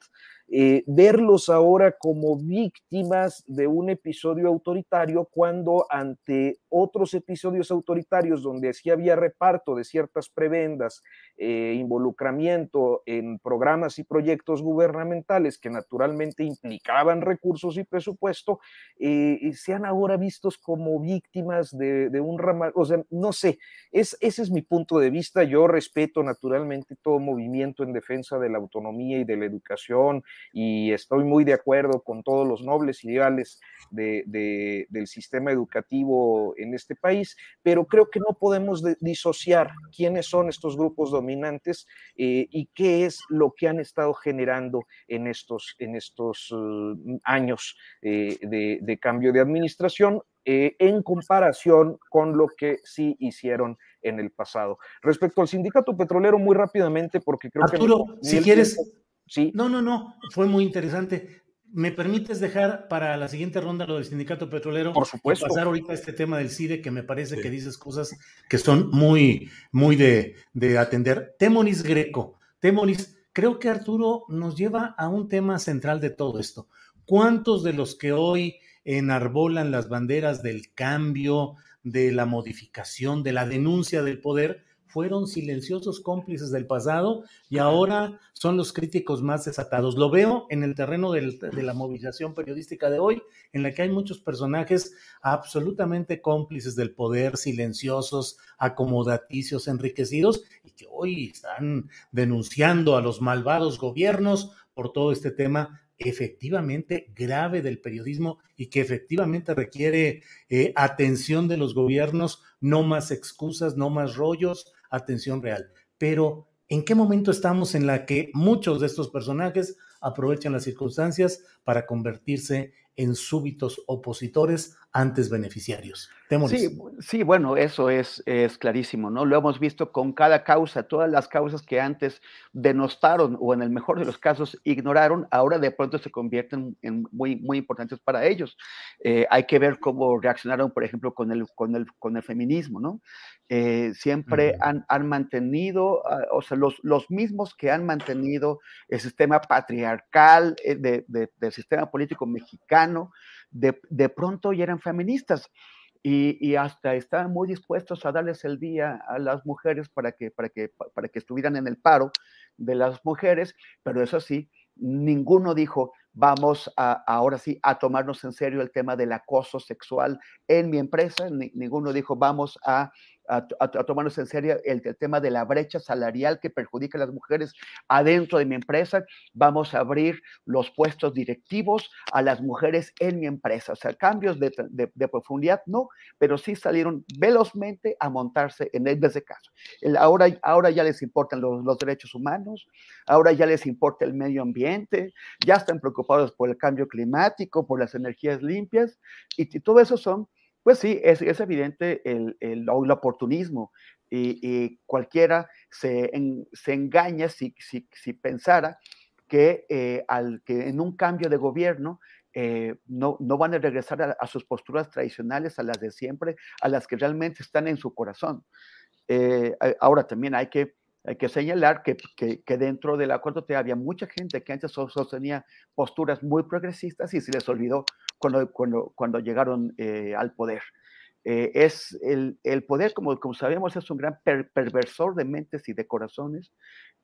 eh, verlos ahora como víctimas de un episodio autoritario cuando ante otros episodios autoritarios donde sí había reparto de ciertas prebendas, eh, involucramiento en programas y proyectos gubernamentales que naturalmente implicaban recursos y presupuesto, eh, sean ahora vistos como víctimas de, de un ramal, o sea, no sé, es, ese es mi punto de vista, yo respeto naturalmente todo movimiento en defensa de la autonomía y de la educación y estoy muy de acuerdo con todos los nobles ideales de, del sistema educativo en este país, pero creo que no podemos disociar quiénes son estos grupos dominantes eh, y qué es lo que han estado generando en estos, en estos uh, años eh, de, cambio de administración eh, en comparación con lo que sí hicieron en el pasado. Respecto al sindicato petrolero, muy rápidamente, porque creo que... Arturo, si quieres... sí. No, no, no, fue muy interesante. ¿Me permites dejar para la siguiente ronda lo del sindicato petrolero? Por supuesto. pasar ahorita a este tema del CIDE, que me parece que dices cosas que son muy, muy de, de atender. Temoris Greco. Temoris, creo que Arturo nos lleva a un tema central de todo esto. ¿Cuántos de los que hoy enarbolan las banderas del cambio, de la modificación, de la denuncia del poder, fueron silenciosos cómplices del pasado y ahora son los críticos más desatados. Lo veo en el terreno de la movilización periodística de hoy, en la que hay muchos personajes absolutamente cómplices del poder, silenciosos, acomodaticios, enriquecidos, y que hoy están denunciando a los malvados gobiernos por todo este tema efectivamente grave del periodismo y que efectivamente requiere eh, atención de los gobiernos, no más excusas, no más rollos, atención real. Pero, ¿en qué momento estamos en la que muchos de estos personajes aprovechan las circunstancias para convertirse en súbitos opositores antes beneficiarios. Sí, sí, bueno, eso es, es clarísimo, ¿no? Lo hemos visto con cada causa, todas las causas que antes denostaron o en el mejor de los casos ignoraron, ahora de pronto se convierten en muy, muy importantes para ellos. Eh, hay que ver cómo reaccionaron, por ejemplo, con el, con el, con el feminismo, ¿no? Eh, siempre han, han, mantenido, ah, o sea, los, los mismos que han mantenido el sistema patriarcal eh, de, del sistema político mexicano, de, pronto ya eran feministas. Y, hasta estaban muy dispuestos a darles el día a las mujeres para que, para, que, para que estuvieran en el paro de las mujeres, pero eso sí, ninguno dijo, vamos ahora sí a tomarnos en serio el tema del acoso sexual en mi empresa, ninguno dijo, vamos a a, tomarnos en serio el, tema de la brecha salarial que perjudica a las mujeres adentro de mi empresa. Vamos a abrir los puestos directivos a las mujeres en mi empresa. O sea, cambios de, profundidad no, pero sí salieron velozmente a montarse en, ese caso. ahora, ahora ya les importan los, derechos humanos, ahora ya les importa el medio ambiente, ya están preocupados por el cambio climático, por las energías limpias, y todo eso son pues sí, es, evidente el, el, oportunismo, Y, cualquiera se, se engaña si, si, si, pensara que, eh, al, que en un cambio de gobierno eh, no, no, van a regresar a, sus posturas tradicionales, a las de siempre, a las que realmente están en su corazón. Eh, ahora también hay que, hay que señalar que, que, dentro del acuerdo había mucha gente que antes sostenía posturas muy progresistas y se les olvidó cuando, cuando, cuando llegaron al poder. Eh, es el, el, poder, como, como sabemos, es un gran perversor de mentes y de corazones,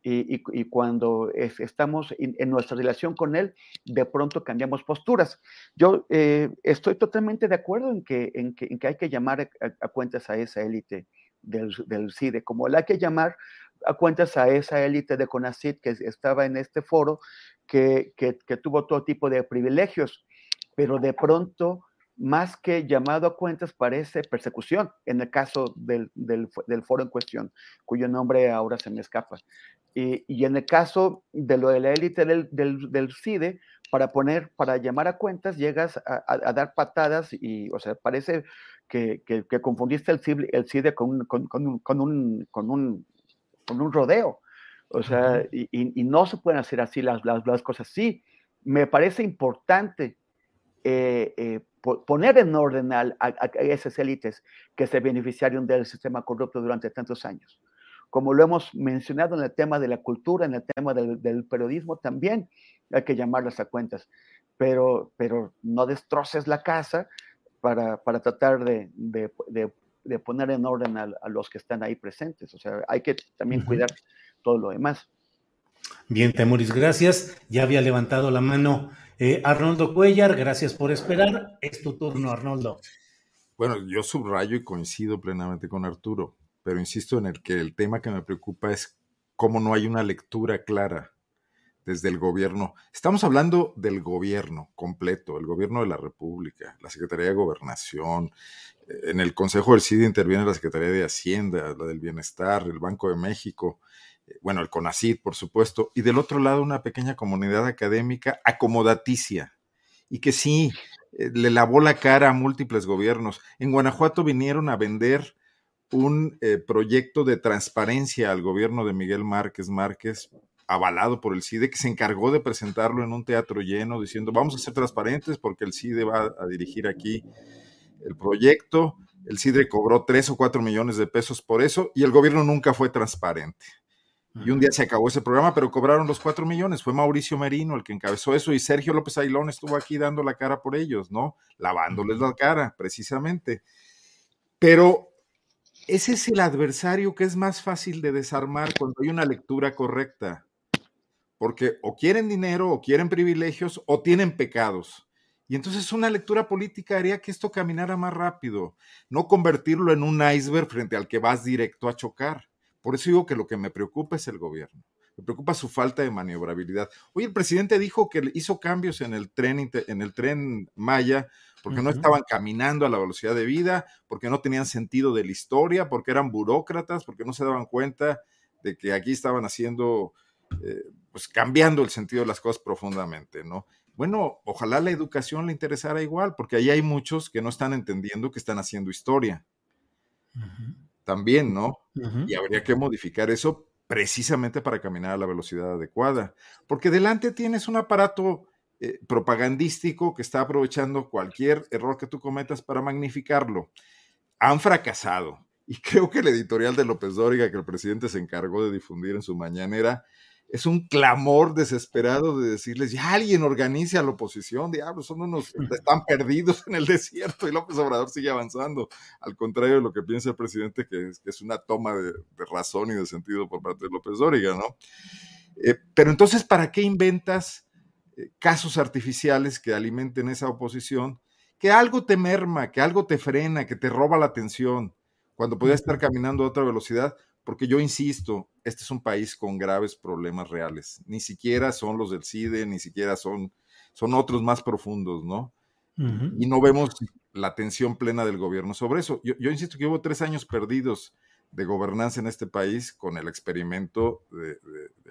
y, y, cuando estamos en nuestra relación con él, de pronto cambiamos posturas. Yo eh, estoy totalmente de acuerdo en que, en que, en que hay que llamar a, cuentas a esa élite del, del, CIDE, como la hay que llamar a cuentas a esa élite de CONACID que estaba en este foro, que, que, que tuvo todo tipo de privilegios, pero de pronto más que llamado a cuentas, parece persecución en el caso del, del, foro en cuestión, cuyo nombre ahora se me escapa. Y, y en el caso de lo de la élite del, del, CIDE, para poner, para llamar a cuentas, llegas a, dar patadas y, o sea, parece que, que, confundiste el CIDE, el CIDE con, con, con, un, con, un, con, un, con un rodeo. O sea, y, y, no se pueden hacer así las, las, las cosas. Sí, me parece importante eh, eh, poner en orden a, esas élites que se beneficiaron del sistema corrupto durante tantos años. Como lo hemos mencionado en el tema de la cultura, en el tema del, periodismo, también hay que llamarlas a cuentas, pero, pero no destroces la casa para, para tratar de, de, de, poner en orden a, los que están ahí presentes. O sea, hay que también cuidar todo lo demás. Bien, Temuris, gracias. Ya había levantado la mano eh, Arnoldo Cuellar, gracias por esperar. Es tu turno, Arnoldo. Bueno, yo subrayo y coincido plenamente con Arturo, pero insisto en el que el tema que me preocupa es cómo no hay una lectura clara desde el gobierno. Estamos hablando del gobierno completo, el gobierno de la República, la Secretaría de Gobernación. En el Consejo del CIDE interviene la Secretaría de Hacienda, la del Bienestar, el Banco de México bueno, el CONACID, por supuesto, y del otro lado una pequeña comunidad académica acomodaticia y que sí eh, le lavó la cara a múltiples gobiernos. En Guanajuato vinieron a vender un eh, proyecto de transparencia al gobierno de Miguel Márquez Márquez, avalado por el CIDE, que se encargó de presentarlo en un teatro lleno, diciendo, vamos a ser transparentes porque el CIDE va a dirigir aquí el proyecto. El CIDE cobró tres o cuatro millones de pesos por eso y el gobierno nunca fue transparente. Y un día se acabó ese programa, pero cobraron los cuatro millones. Fue Mauricio Merino el que encabezó eso y Sergio López Ailón estuvo aquí dando la cara por ellos, ¿no? Lavándoles la cara, precisamente. Pero ese es el adversario que es más fácil de desarmar cuando hay una lectura correcta. Porque o quieren dinero, o quieren privilegios, o tienen pecados. Y entonces una lectura política haría que esto caminara más rápido, no convertirlo en un iceberg frente al que vas directo a chocar. Por eso digo que lo que me preocupa es el gobierno. Me preocupa su falta de maniobrabilidad. Hoy el presidente dijo que hizo cambios en el tren, en el tren Maya porque no estaban caminando a la velocidad de vida, porque no tenían sentido de la historia, porque eran burócratas, porque no se daban cuenta de que aquí estaban haciendo, eh, pues cambiando el sentido de las cosas profundamente, ¿no? Bueno, ojalá la educación le interesara igual, porque ahí hay muchos que no están entendiendo que están haciendo historia también, ¿no? Y habría que modificar eso precisamente para caminar a la velocidad adecuada, porque delante tienes un aparato eh, propagandístico que está aprovechando cualquier error que tú cometas para magnificarlo. Han fracasado. Y creo que el editorial de López Dóriga que el presidente se encargó de difundir en su mañanera es un clamor desesperado de decirles, ya alguien organice a la oposición, diablos, son unos, están perdidos en el desierto y López Obrador sigue avanzando, al contrario de lo que piensa el presidente, que es, que es una toma de, razón y de sentido por parte de López Dóriga, ¿no? Eh, pero entonces, ¿para qué inventas eh, casos artificiales que alimenten esa oposición? Que algo te merma, que algo te frena, que te roba la atención, cuando podía estar caminando a otra velocidad, porque yo insisto, este es un país con graves problemas reales. Ni siquiera son los del CIDE, ni siquiera son, son otros más profundos, ¿no? Y no vemos la atención plena del gobierno sobre eso. Yo, insisto que hubo tres años perdidos de gobernanza en este país con el experimento de,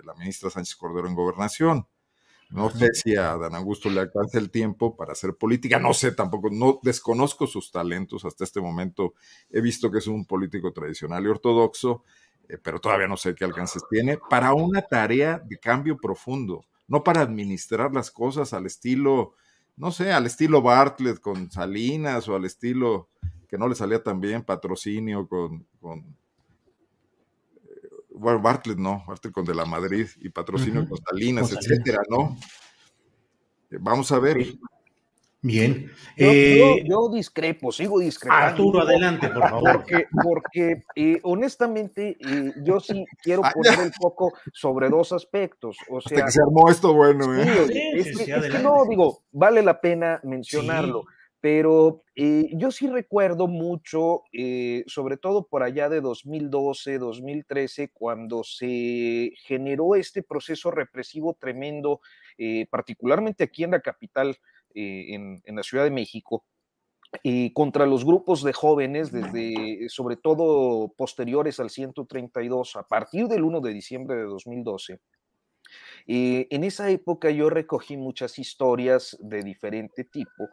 la ministra Sánchez Cordero en gobernación. No sé si a Dan Augusto le alcanza el tiempo para hacer política, no sé tampoco, no desconozco sus talentos hasta este momento. He visto que es un político tradicional y ortodoxo, eh, pero todavía no sé qué alcances tiene para una tarea de cambio profundo, no para administrar las cosas al estilo, no sé, al estilo Bartlett con Salinas o al estilo que no le salía tan bien, patrocinio con, con eh, bueno, Bartlett no, Bartlett con de la Madrid y patrocinio con Salinas, etcétera, ¿no? Eh, vamos a ver. Bien. Yo, eh, yo, discrepo, sigo discrepando. Arturo, adelante, por favor. Porque, porque eh, honestamente, eh, yo sí quiero ah, poner el foco sobre dos aspectos. O sea, Hasta que se armó esto bueno, ¿eh? Sí, es, que, es que, no, digo, vale la pena mencionarlo. Sí. Pero yo sí recuerdo mucho, sobre todo por allá de 2012, 2013, cuando se generó este proceso represivo tremendo, particularmente aquí en la capital en, en, la Ciudad de México, eh, contra los grupos de jóvenes, desde sobre todo posteriores al 132, a partir del 1 de diciembre de 2012. Eh, en esa época yo recogí muchas historias de diferente tipo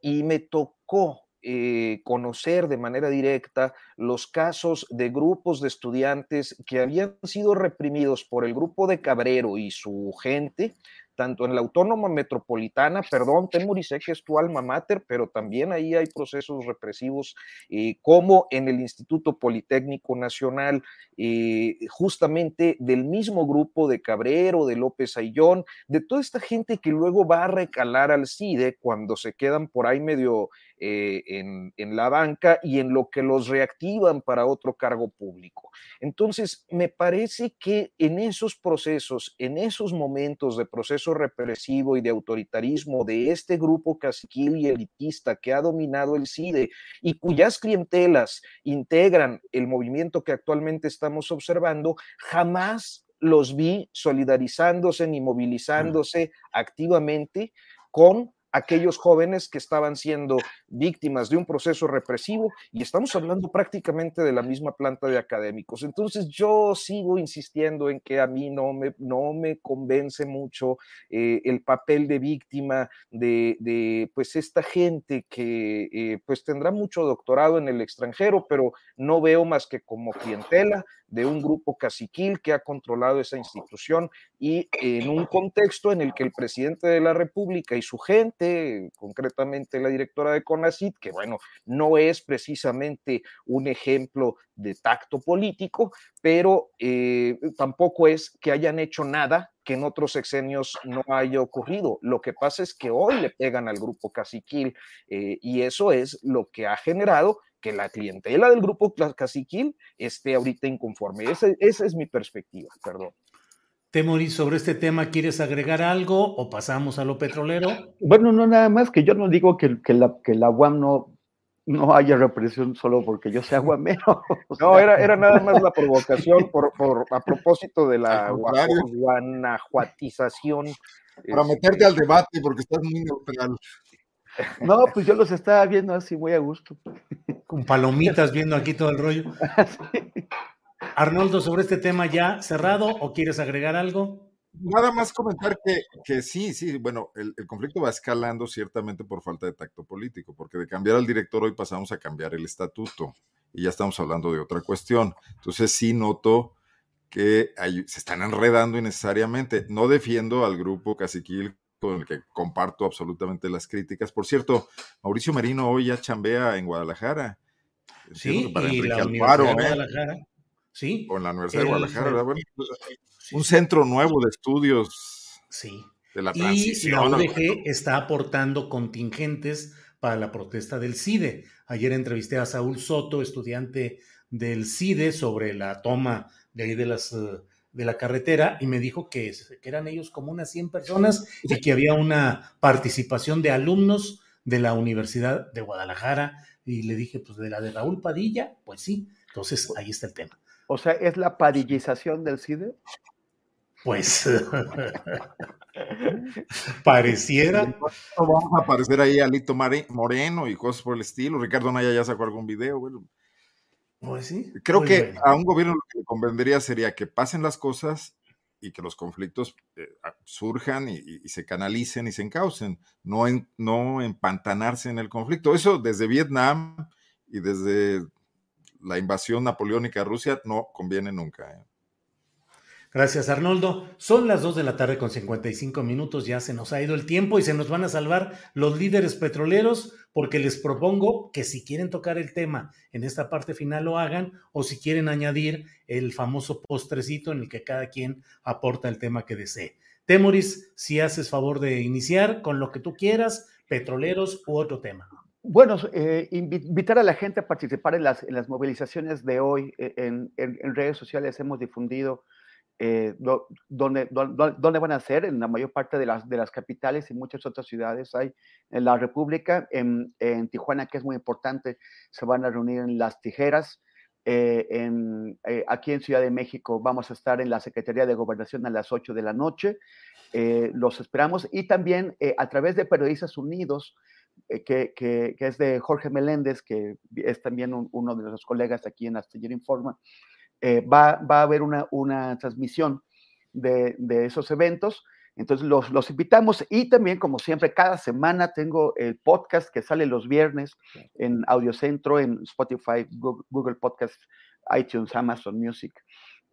y me tocó eh, conocer de manera directa los casos de grupos de estudiantes que habían sido reprimidos por el grupo de Cabrero y su gente, tanto en la Autónoma Metropolitana, perdón, Temuri, sé que es tu alma mater, pero también ahí hay procesos represivos, eh, como en el Instituto Politécnico Nacional, eh, justamente del mismo grupo de Cabrero, de López Ayllón, de toda esta gente que luego va a recalar al CIDE cuando se quedan por ahí medio eh, en, en, la banca y en lo que los reactivan para otro cargo público. Entonces, me parece que en esos procesos, en esos momentos de proceso represivo y de autoritarismo de este grupo caciquil y elitista que ha dominado el CIDE y cuyas clientelas integran el movimiento que actualmente estamos observando, jamás los vi solidarizándose ni movilizándose activamente con aquellos jóvenes que estaban siendo víctimas de un proceso represivo y estamos hablando prácticamente de la misma planta de académicos. Entonces yo sigo insistiendo en que a mí no me, no me convence mucho eh, el papel de víctima de, de, pues esta gente que eh, pues tendrá mucho doctorado en el extranjero, pero no veo más que como clientela de un grupo caciquil que ha controlado esa institución y en un contexto en el que el presidente de la República y su gente, concretamente la directora de CONACIT, que bueno, no es precisamente un ejemplo de tacto político, pero eh, tampoco es que hayan hecho nada que en otros sexenios no haya ocurrido. Lo que pasa es que hoy le pegan al grupo caciquil eh, y eso es lo que ha generado que la clientela del grupo caciquil esté ahorita inconforme. Esa, esa es mi perspectiva, perdón. Temoris, sobre este tema, ¿quieres agregar algo o pasamos a lo petrolero? Bueno, no, nada más que yo no digo que, que, la, que la UAM no, no haya represión solo porque yo sea guamero. No, era, era nada más la provocación por, por, a propósito de la guanajuatización. Para meterte al debate porque estás muy neutral. No, pues yo los estaba viendo así muy a gusto. Con palomitas viendo aquí todo el rollo. Arnoldo, sobre este tema ya cerrado o quieres agregar algo? Nada más comentar que, que sí, sí, bueno, el, el, conflicto va escalando ciertamente por falta de tacto político, porque de cambiar al director hoy pasamos a cambiar el estatuto y ya estamos hablando de otra cuestión. Entonces sí noto que hay, se están enredando innecesariamente. No defiendo al grupo Caciquil con el que comparto absolutamente las críticas. Por cierto, Mauricio Merino hoy ya chambea en Guadalajara. Sí, para y la Universidad de Guadalajara. ¿eh? Sí. O en la Universidad el, de Guadalajara. Bueno, pues, sí, un centro nuevo de estudios. Sí. De la transición. Y la UDG está aportando contingentes para la protesta del CIDE. Ayer entrevisté a Saúl Soto, estudiante del CIDE, sobre la toma de ahí de las de la carretera y me dijo que, que, eran ellos como unas 100 personas y que había una participación de alumnos de la Universidad de Guadalajara y le dije, pues de la de Raúl Padilla, pues sí, entonces ahí está el tema. O sea, ¿es la padillización del CIDE? Pues pareciera. Vamos a aparecer ahí Alito Moreno y cosas por el estilo. Ricardo Naya ya sacó algún video. Bueno, pues sí. Creo Muy que a un gobierno lo que le convendría sería que pasen las cosas y que los conflictos eh, surjan y, se canalicen y se encaucen, no, en, no empantanarse en el conflicto. Eso desde Vietnam y desde la invasión napoleónica a Rusia no conviene nunca. ¿eh? Gracias, Arnoldo. Son las 2 de la tarde con 55 minutos, ya se nos ha ido el tiempo y se nos van a salvar los líderes petroleros porque les propongo que si quieren tocar el tema en esta parte final lo hagan o si quieren añadir el famoso postrecito en el que cada quien aporta el tema que desee. Temoris, si haces favor de iniciar con lo que tú quieras, petroleros u otro tema. Bueno, eh, invitar a la gente a participar en las, movilizaciones de hoy. Eh, en redes sociales hemos difundido eh, donde, van a ser, en la mayor parte de las, de las capitales y muchas otras ciudades hay en la República, en, Tijuana, que es muy importante, se van a reunir en Las Tijeras. Eh, en, eh, aquí en Ciudad de México vamos a estar en la Secretaría de Gobernación a las 8 de la noche. los esperamos y también a través de Periodistas Unidos, que, que, es de Jorge Meléndez, que es también uno de los colegas aquí en Astillero Informa, eh, va, va, a haber una, una transmisión de, de, esos eventos. Entonces los, los, invitamos y también, como siempre, cada semana tengo el podcast que sale los viernes en Audiocentro, en Spotify, Google, Podcast, iTunes, Amazon Music.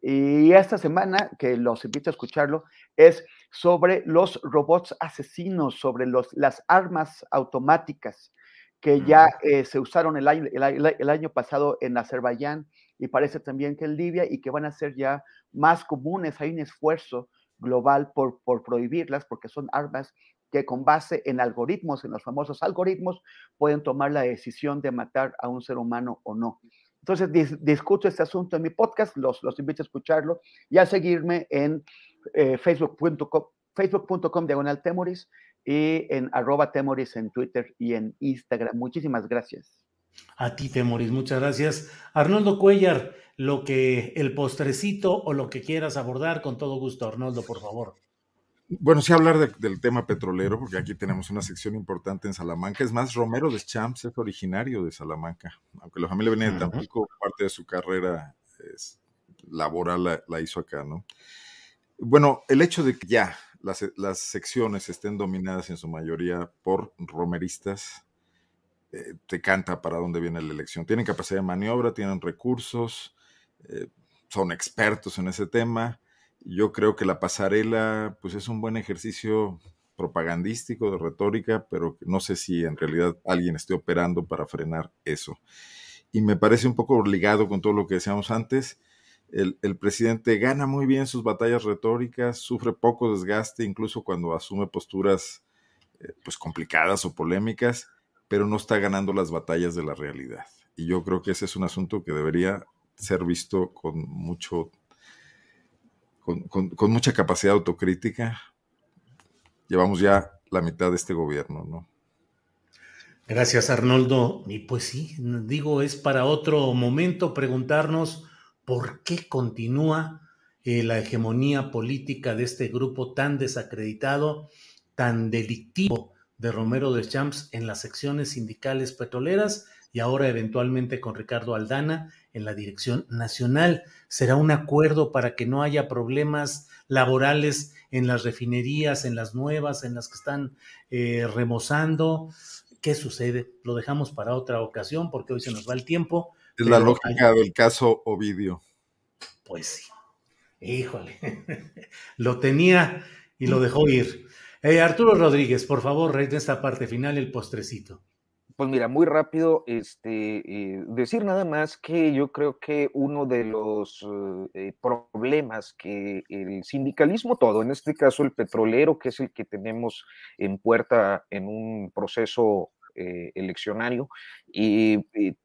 Y esta semana, que los invito a escucharlo, es sobre los robots asesinos, sobre los, las armas automáticas que ya eh, se usaron el año, el, el año pasado en Azerbaiyán y parece también que en Libia y que van a ser ya más comunes. Hay un esfuerzo global por, por prohibirlas porque son armas que con base en algoritmos, en los famosos algoritmos, pueden tomar la decisión de matar a un ser humano o no. Entonces, discuto este asunto en mi podcast, los, los invito a escucharlo y a seguirme en eh, facebook.com facebook.com diagonal temoris y en arroba temoris en Twitter y en Instagram. Muchísimas gracias. A ti, Temoris, muchas gracias. Arnoldo Cuellar, lo que el postrecito o lo que quieras abordar, con todo gusto, Arnoldo, por favor. Bueno, sí hablar del tema petrolero, porque aquí tenemos una sección importante en Salamanca. Es más, Romero de Champs es originario de Salamanca, aunque la familia venía de Tampico, parte de su carrera laboral la, hizo acá, ¿no? Bueno, el hecho de que ya las, las secciones estén dominadas en su mayoría por romeristas, eh, te canta para dónde viene la elección. Tienen capacidad de maniobra, tienen recursos, eh, son expertos en ese tema. Yo creo que la pasarela, pues es un buen ejercicio propagandístico, de retórica, pero no sé si en realidad alguien esté operando para frenar eso. Y me parece un poco ligado con todo lo que decíamos antes. El, presidente gana muy bien sus batallas retóricas, sufre poco desgaste, incluso cuando asume posturas eh, pues complicadas o polémicas, pero no está ganando las batallas de la realidad. Y yo creo que ese es un asunto que debería ser visto con mucho, con, mucha capacidad autocrítica. Llevamos ya la mitad de este gobierno, ¿no? Gracias, Arnoldo. Y pues sí, digo, es para otro momento preguntarnos por qué continúa eh, la hegemonía política de este grupo tan desacreditado, tan delictivo de Romero de Champs en las secciones sindicales petroleras y ahora eventualmente con Ricardo Aldana en la dirección nacional. ¿Será un acuerdo para que no haya problemas laborales en las refinerías, en las nuevas, en las que están eh, remozando? ¿Qué sucede? Lo dejamos para otra ocasión porque hoy se nos va el tiempo. Es la lógica del caso Ovidio. Pues sí. Híjole. lo tenía y lo dejó ir. Eh, Arturo Rodríguez, por favor, en esta parte final el postrecito. Pues mira, muy rápido, este, eh, decir nada más que yo creo que uno de los eh, problemas que el sindicalismo todo, en este caso el petrolero, que es el que tenemos en puerta en un proceso eleccionario,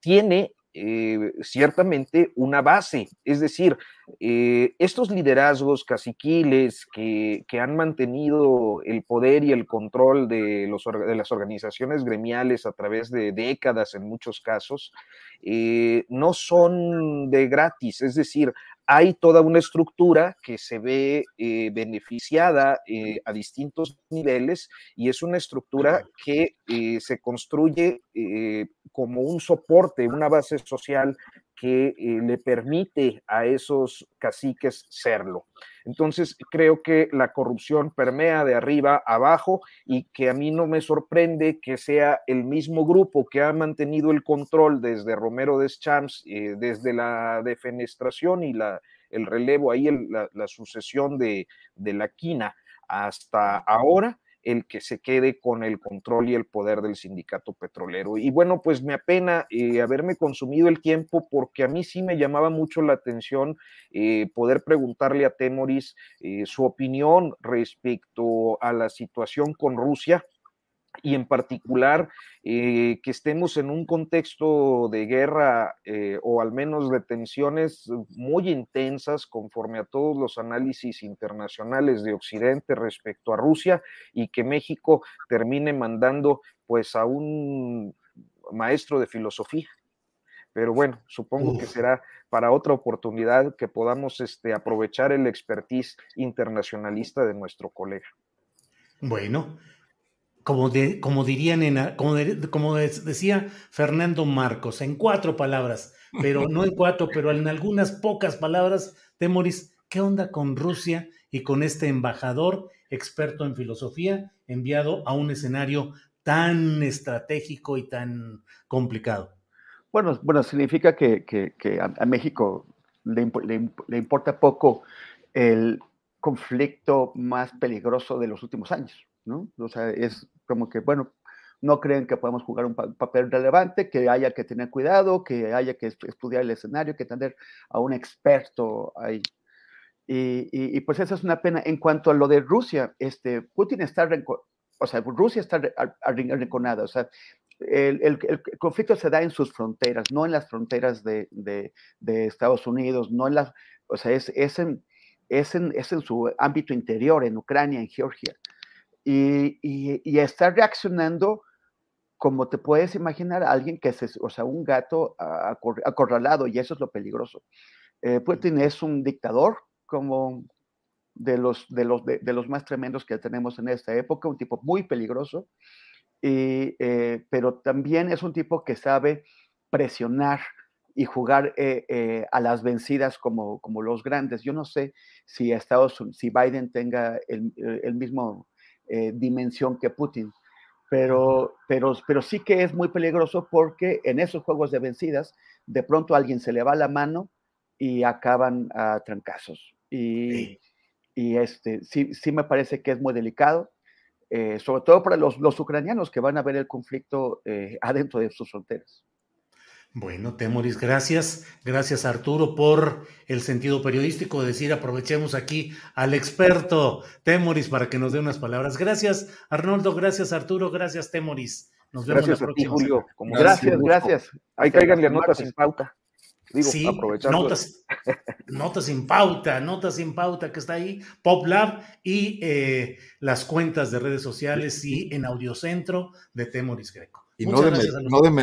tiene eh, ciertamente una base. Es decir, eh, estos liderazgos caciquiles que, han mantenido el poder y el control de, los, de, las organizaciones gremiales a través de décadas en muchos casos, eh, no son de gratis. Es decir, hay toda una estructura que se ve eh, beneficiada eh, a distintos niveles y es una estructura que eh, se construye como un soporte, una base social que le permite a esos caciques serlo. Entonces, creo que la corrupción permea de arriba abajo y que a mí no me sorprende que sea el mismo grupo que ha mantenido el control desde Romero de Champs, eh, desde la defenestración y la, el relevo ahí, la, sucesión de la quina hasta ahora el que se quede con el control y el poder del sindicato petrolero. Y bueno, pues me apena eh, haberme consumido el tiempo porque a mí sí me llamaba mucho la atención eh, poder preguntarle a Temoris eh, su opinión respecto a la situación con Rusia y en particular eh, que estemos en un contexto de guerra eh, o al menos de tensiones muy intensas conforme a todos los análisis internacionales de Occidente respecto a Rusia y que México termine mandando pues a un maestro de filosofía. Pero bueno, supongo que será para otra oportunidad que podamos este, aprovechar el expertise internacionalista de nuestro colega. Bueno, como, como dirían en, como, decía Fernando Marcos, en cuatro palabras, pero no en cuatro, pero en algunas pocas palabras, Temoris, ¿qué onda con Rusia y con este embajador experto en filosofía enviado a un escenario tan estratégico y tan complicado? Bueno, bueno significa que, a, México le, le importa poco el conflicto más peligroso de los últimos años. ¿No? O sea, es como que, bueno, no creen que podemos jugar un papel relevante, que haya que tener cuidado, que haya que estudiar el escenario, que tener a un experto ahí. Y, pues esa es una pena. En cuanto a lo de Rusia, este, Putin está, o sea, Rusia está arrinconada, o sea, el, el, conflicto se da en sus fronteras, no en las fronteras de, de, de Estados Unidos, no en las, o sea, es, es, en, es, en, es en su ámbito interior, en Ucrania, en Georgia y, y, está reaccionando como te puedes imaginar, alguien que es, o sea, un gato acorralado, y eso es lo peligroso. Eh, Putin es un dictador, como de los, de, los, de, los más tremendos que tenemos en esta época, un tipo muy peligroso, y, eh, pero también es un tipo que sabe presionar y jugar eh, a las vencidas como, como los grandes. Yo no sé si Estados si Biden tenga el, el mismo eh, dimensión que Putin. Pero, pero, pero sí que es muy peligroso porque en esos juegos de vencidas, de pronto a alguien se le va la mano y acaban a trancazos. Y, y este, sí, sí me parece que es muy delicado, eh, sobre todo para los, los, ucranianos que van a ver el conflicto eh, adentro de sus fronteras. Bueno, Temoris, gracias. Gracias, Arturo, por el sentido periodístico de decir aprovechemos aquí al experto Temoris para que nos dé unas palabras. Gracias, Arnoldo. Gracias, Arturo. Gracias, Temoris. Nos vemos gracias la próxima. Julio. gracias, gracias. Ahí cáiganle notas sin pauta. Digo, sí, notas, notas sin pauta, notas sin pauta que está ahí, PopLab y eh, las cuentas de redes sociales y en Audiocentro de Temoris Greco. Y no,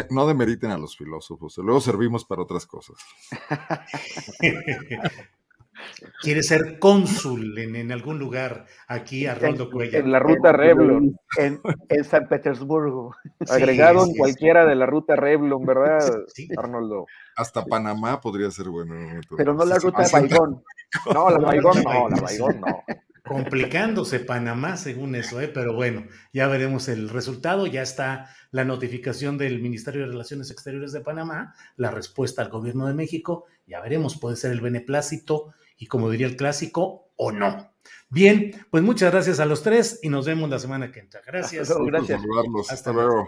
no, demeriten a los filósofos, luego servimos para otras cosas. Quiere ser cónsul en, algún lugar aquí, Arnoldo Cuellar. En la ruta Revlon. En, San Petersburgo. Agregado en cualquiera de la ruta Revlon, ¿verdad, Arnoldo? Hasta Panamá podría ser bueno. Pero no la ruta de Baigón. No, la Baigón no, la Baigón no complicándose Panamá según eso, ¿eh? pero bueno, ya veremos el resultado, ya está la notificación del Ministerio de Relaciones Exteriores de Panamá, la respuesta al gobierno de México, ya veremos, puede ser el beneplácito y como diría el clásico, o no. Bien, pues muchas gracias a los tres y nos vemos la semana que entra. Gracias. gracias. Hasta luego.